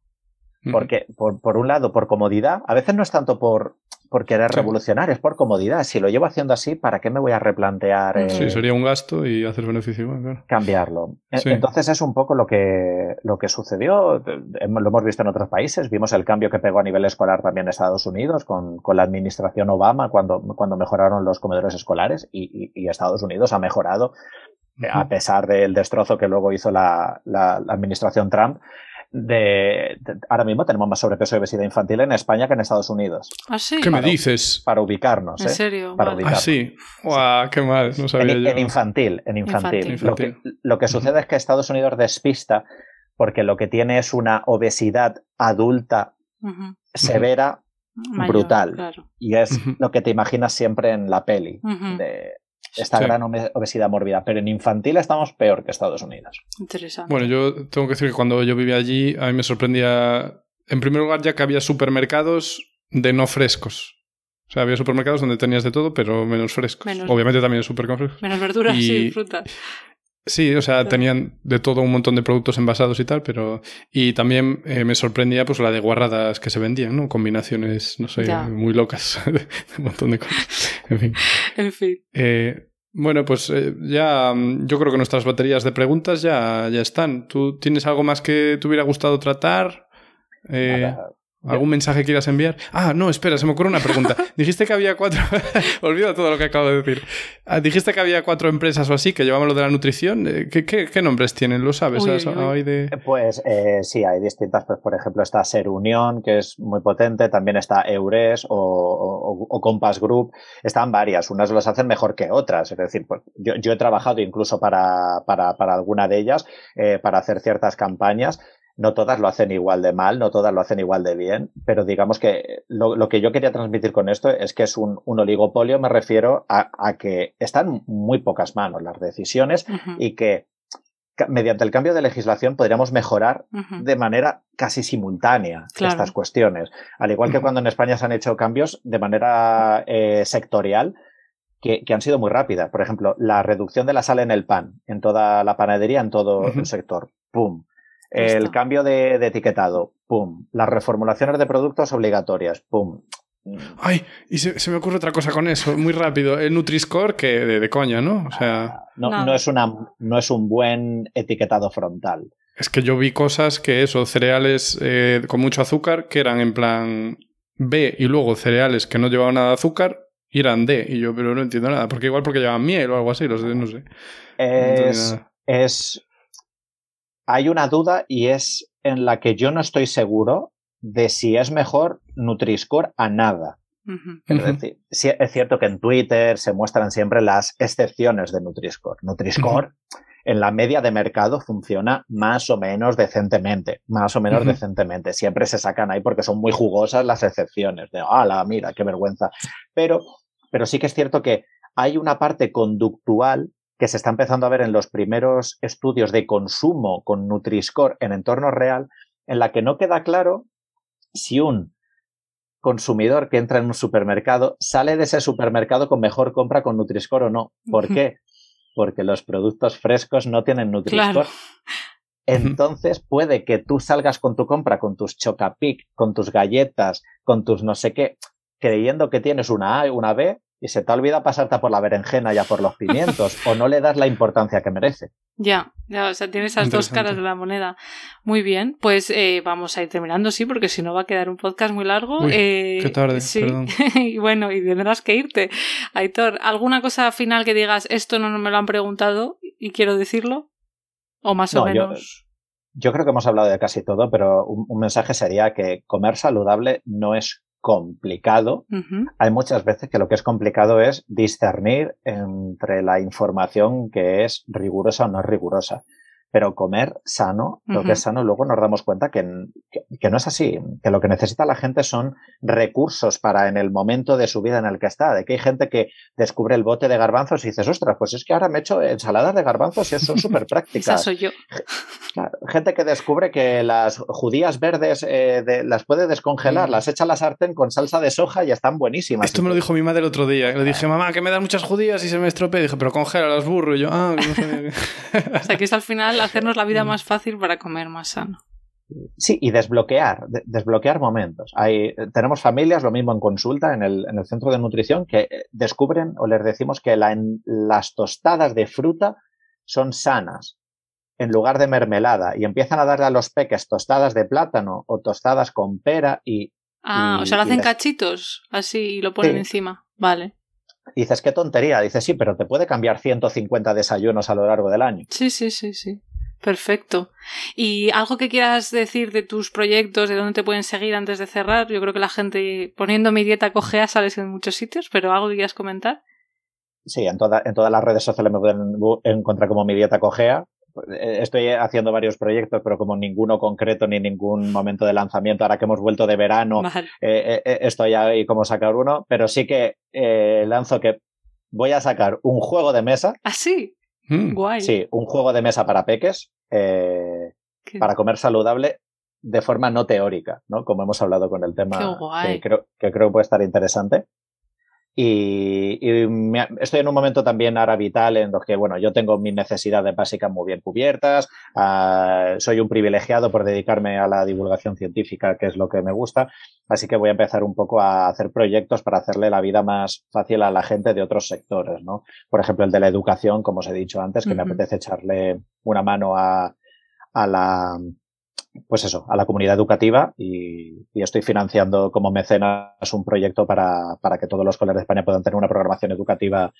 Porque, por, por, un lado, por comodidad, a veces no es tanto por, por querer revolucionar, es por comodidad. Si lo llevo haciendo así, ¿para qué me voy a replantear? sí, eh, sería un gasto y hacer beneficio. Cambiarlo. E, entonces es un poco lo que, lo que sucedió. Lo hemos visto en otros países. Vimos el cambio que pegó a nivel escolar también en Estados Unidos con, con la administración Obama cuando, cuando mejoraron los comedores escolares y, y, Estados Unidos ha mejorado. A pesar del destrozo que luego hizo la, la, la administración Trump, de, ahora mismo tenemos más sobrepeso y obesidad infantil en España que en Estados Unidos. ¿Ah, sí? ¿Qué me dices? Para ubicarnos. ¿En ¿eh? serio? Para ubicarnos. ¿Ah, sí? Guau, qué mal, no sabía en, yo. En infantil, en infantil. Lo, que, lo que sucede es que Estados Unidos despista porque lo que tiene es una obesidad adulta severa, brutal. Y es lo que te imaginas siempre en la peli. de, esta gran obesidad mórbida, pero en infantil estamos peor que Estados Unidos. Interesante. Bueno, yo tengo que decir que cuando yo vivía allí, a mí me sorprendía, en primer lugar, ya que había supermercados de no frescos. O sea, había supermercados donde tenías de todo, pero menos frescos. Obviamente también súper frescos. Menos verduras, y... frutas. Sí, o sea, tenían de todo un montón de productos envasados y tal, pero... Y también eh, me sorprendía pues la de guarradas que se vendían, ¿no? Combinaciones, no sé, muy locas un montón de cosas. En fin. en fin. Eh, bueno, pues eh, ya mm, yo creo que nuestras baterías de preguntas ya, ya están. ¿Tú tienes algo más que te hubiera gustado tratar? Eh, ¿Algún mensaje quieras enviar? Ah, no, espera, se me ocurre una pregunta. Dijiste que había cuatro. Olvido todo lo que acabo de decir. Ah, dijiste que había cuatro empresas o así que llevaban lo de la nutrición. Eh, ¿Qué, qué, nombres tienen? ¿Lo sabes? Eh, pues eh, sí, hay distintas. Pues, por ejemplo, está Ser Unión, que es muy potente. También está Eures o, o, Compass Group. Están varias. Unas las hacen mejor que otras. Es decir, pues, yo, yo he trabajado incluso para, para, para alguna de ellas para hacer ciertas campañas no todas lo hacen igual de mal, no todas lo hacen igual de bien, pero digamos que lo, que yo quería transmitir con esto es que es un, oligopolio, me refiero a, que están muy pocas manos las decisiones y que mediante el cambio de legislación podríamos mejorar de manera casi simultánea estas cuestiones. Al igual que cuando en España se han hecho cambios de manera eh, sectorial, que, han sido muy rápidas. Por ejemplo, la reducción de la sal en el pan, en toda la panadería, en todo el sector. ¡Pum! El cambio de, etiquetado, pum. Las reformulaciones de productos obligatorias, pum. Ay, y se, me ocurre otra cosa con eso, muy rápido. El Nutri-Score, que de, coña, ¿no? O sea. No, no. es una, no es un buen etiquetado frontal. Es que yo vi cosas que eso, cereales eh, con mucho azúcar, que eran en plan B, y luego cereales que no llevaban nada de azúcar, y eran D. Y yo, pero no entiendo nada, porque igual porque llevaban miel o algo así, los no sé. es hay una duda y es en la que yo no estoy seguro de si es mejor Nutri-Score a nada. Es decir, es cierto que en Twitter se muestran siempre las excepciones de Nutri-Score. Nutri-Score en la media de mercado funciona más o menos decentemente, más o menos decentemente. Siempre se sacan ahí porque son muy jugosas las excepciones de, la mira, qué vergüenza! Pero, pero sí que es cierto que hay una parte conductual que se está empezando a ver en los primeros estudios de consumo con Nutri-Score en entorno real, en la que no queda claro si un consumidor que entra en un supermercado sale de ese supermercado con mejor compra con Nutri-Score o no. ¿Por qué? Porque los productos frescos no tienen Nutri-Score. Entonces puede que tú salgas con tu compra, con tus Chocapic, con tus galletas, con tus no sé qué, creyendo que tienes una A y una B, y se te olvida pasarte por la berenjena ya por los pimientos o no le das la importancia que merece. Ya, ya, o sea, tiene esas dos caras de la moneda. Muy bien, pues eh, vamos a ir terminando, sí, porque si no va a quedar un podcast muy largo. eh, qué tarde, sí. perdón. y bueno, y tendrás que irte. Aitor, ¿alguna cosa final que digas, esto no me lo han preguntado y quiero decirlo? O más o menos. Yo, creo que hemos hablado de casi todo, pero un mensaje sería que comer saludable no es complicado. Hay muchas veces que lo que es complicado es discernir entre la información que es rigurosa o no rigurosa pero comer sano, lo que es sano, luego nos damos cuenta que, que, no es así, que lo que necesita la gente son recursos para en el momento de su vida en el que está, de que hay gente que descubre el bote de garbanzos y dices, ostras, pues es que ahora me he hecho ensaladas de garbanzos y son súper prácticas. soy yo. gente que descubre que las judías verdes eh, las puede descongelar, mm. las echa a la sartén con salsa de soja y están buenísimas. Esto me lo dijo mi madre el otro día, le dije, mamá, que me dan muchas judías y se me estropea, dije, pero congela las burro, y yo, ah, no sabía o sea, que es al final hacernos la vida mm. más fácil para comer más sano. Sí, y desbloquear, desbloquear momentos. Hay, tenemos familias, lo mismo en consulta, en el, centro de nutrición, que eh, descubren o les decimos que las tostadas de fruta son sanas en lugar de mermelada y empiezan a darle a los peques tostadas de plátano o tostadas con pera y... Ah, o sea, lo hacen cachitos, así y lo ponen encima. Vale dices, qué tontería. Dices, sí, pero te puede cambiar 150 desayunos a lo largo del año. Sí, sí, sí, sí. Perfecto. ¿Y algo que quieras decir de tus proyectos, de dónde te pueden seguir antes de cerrar? Yo creo que la gente poniendo mi dieta cogea sales en muchos sitios, pero algo que quieras comentar. Sí, en, toda, en todas las redes sociales me pueden encontrar como mi dieta cogea. Eh, estoy haciendo varios proyectos, pero como ninguno concreto ni ningún momento de lanzamiento. Ahora que hemos vuelto de verano, eh, eh, estoy ahí como sacar uno, pero sí que lanzo que voy a sacar un juego de mesa. ¿Ah, sí? Mm. Guay. Sí, un juego de mesa para peques, para comer saludable de forma no teórica, ¿no? Como hemos hablado con el tema, que creo, que creo puede estar interesante. Y, estoy en un momento también ahora vital en los que, bueno, yo tengo mis necesidades básicas muy bien cubiertas, ah, soy un privilegiado por dedicarme a la divulgación científica, que es lo que me gusta, así que voy a empezar un poco a hacer proyectos para hacerle la vida más fácil a la gente de otros sectores, ¿no? Por ejemplo, el de la educación, como os he dicho antes, que me apetece echarle una mano a, a la pues eso, a la comunidad educativa y, estoy financiando como mecenas un proyecto para, que todos los colegios de España puedan tener una programación educativa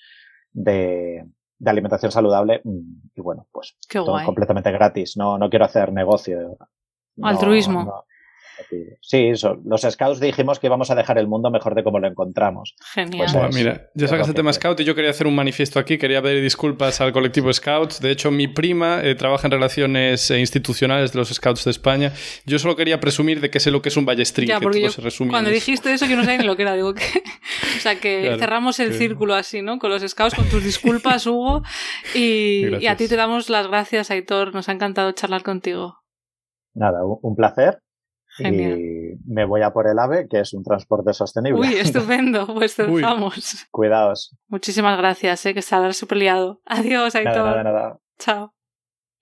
de, alimentación saludable y bueno, pues todo completamente gratis. No, no quiero hacer negocio. Altruismo. Sí, los scouts dijimos que íbamos a dejar el mundo mejor de como lo encontramos. Genial. Pues mira, ya sacas el tema scout y yo quería hacer un manifiesto aquí, quería pedir disculpas al colectivo Scouts. De hecho, mi prima eh, trabaja en relaciones eh, institucionales de los Scouts de España. Yo solo quería presumir de que sé lo que es un ballestrín. Ya, porque cuando dijiste eso, yo no sabía ni lo que era. Digo que, o sea, que cerramos el círculo así, ¿no? Con los Scouts, con tus disculpas, Hugo. Y, y a ti te damos las gracias, Aitor. Nos ha encantado charlar contigo. Nada, un placer y me voy a por el AVE, que es un transporte sostenible. Uy, estupendo, pues vamos. Cuidaos. Muchísimas gracias, ¿eh? que estarás súper liado. Adiós, Aitor. Nada, nada, nada. Chao.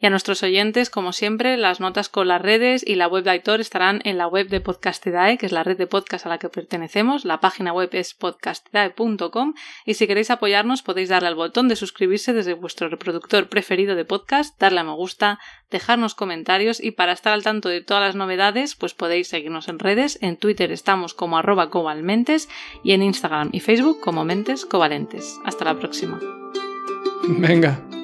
Y a nuestros oyentes, como siempre, las notas con las redes y la web de Aitor estarán en la web de Podcastidae, que es la red de podcast a la que pertenecemos. La página web es podcastidae.com y si queréis apoyarnos podéis darle al botón de suscribirse desde vuestro reproductor preferido de podcast, darle a me gusta, dejarnos comentarios y para estar al tanto de todas las novedades, pues podéis seguirnos en redes. En Twitter estamos como arroba covalmentes y en Instagram y Facebook como mentes covalentes. Hasta la próxima. Venga.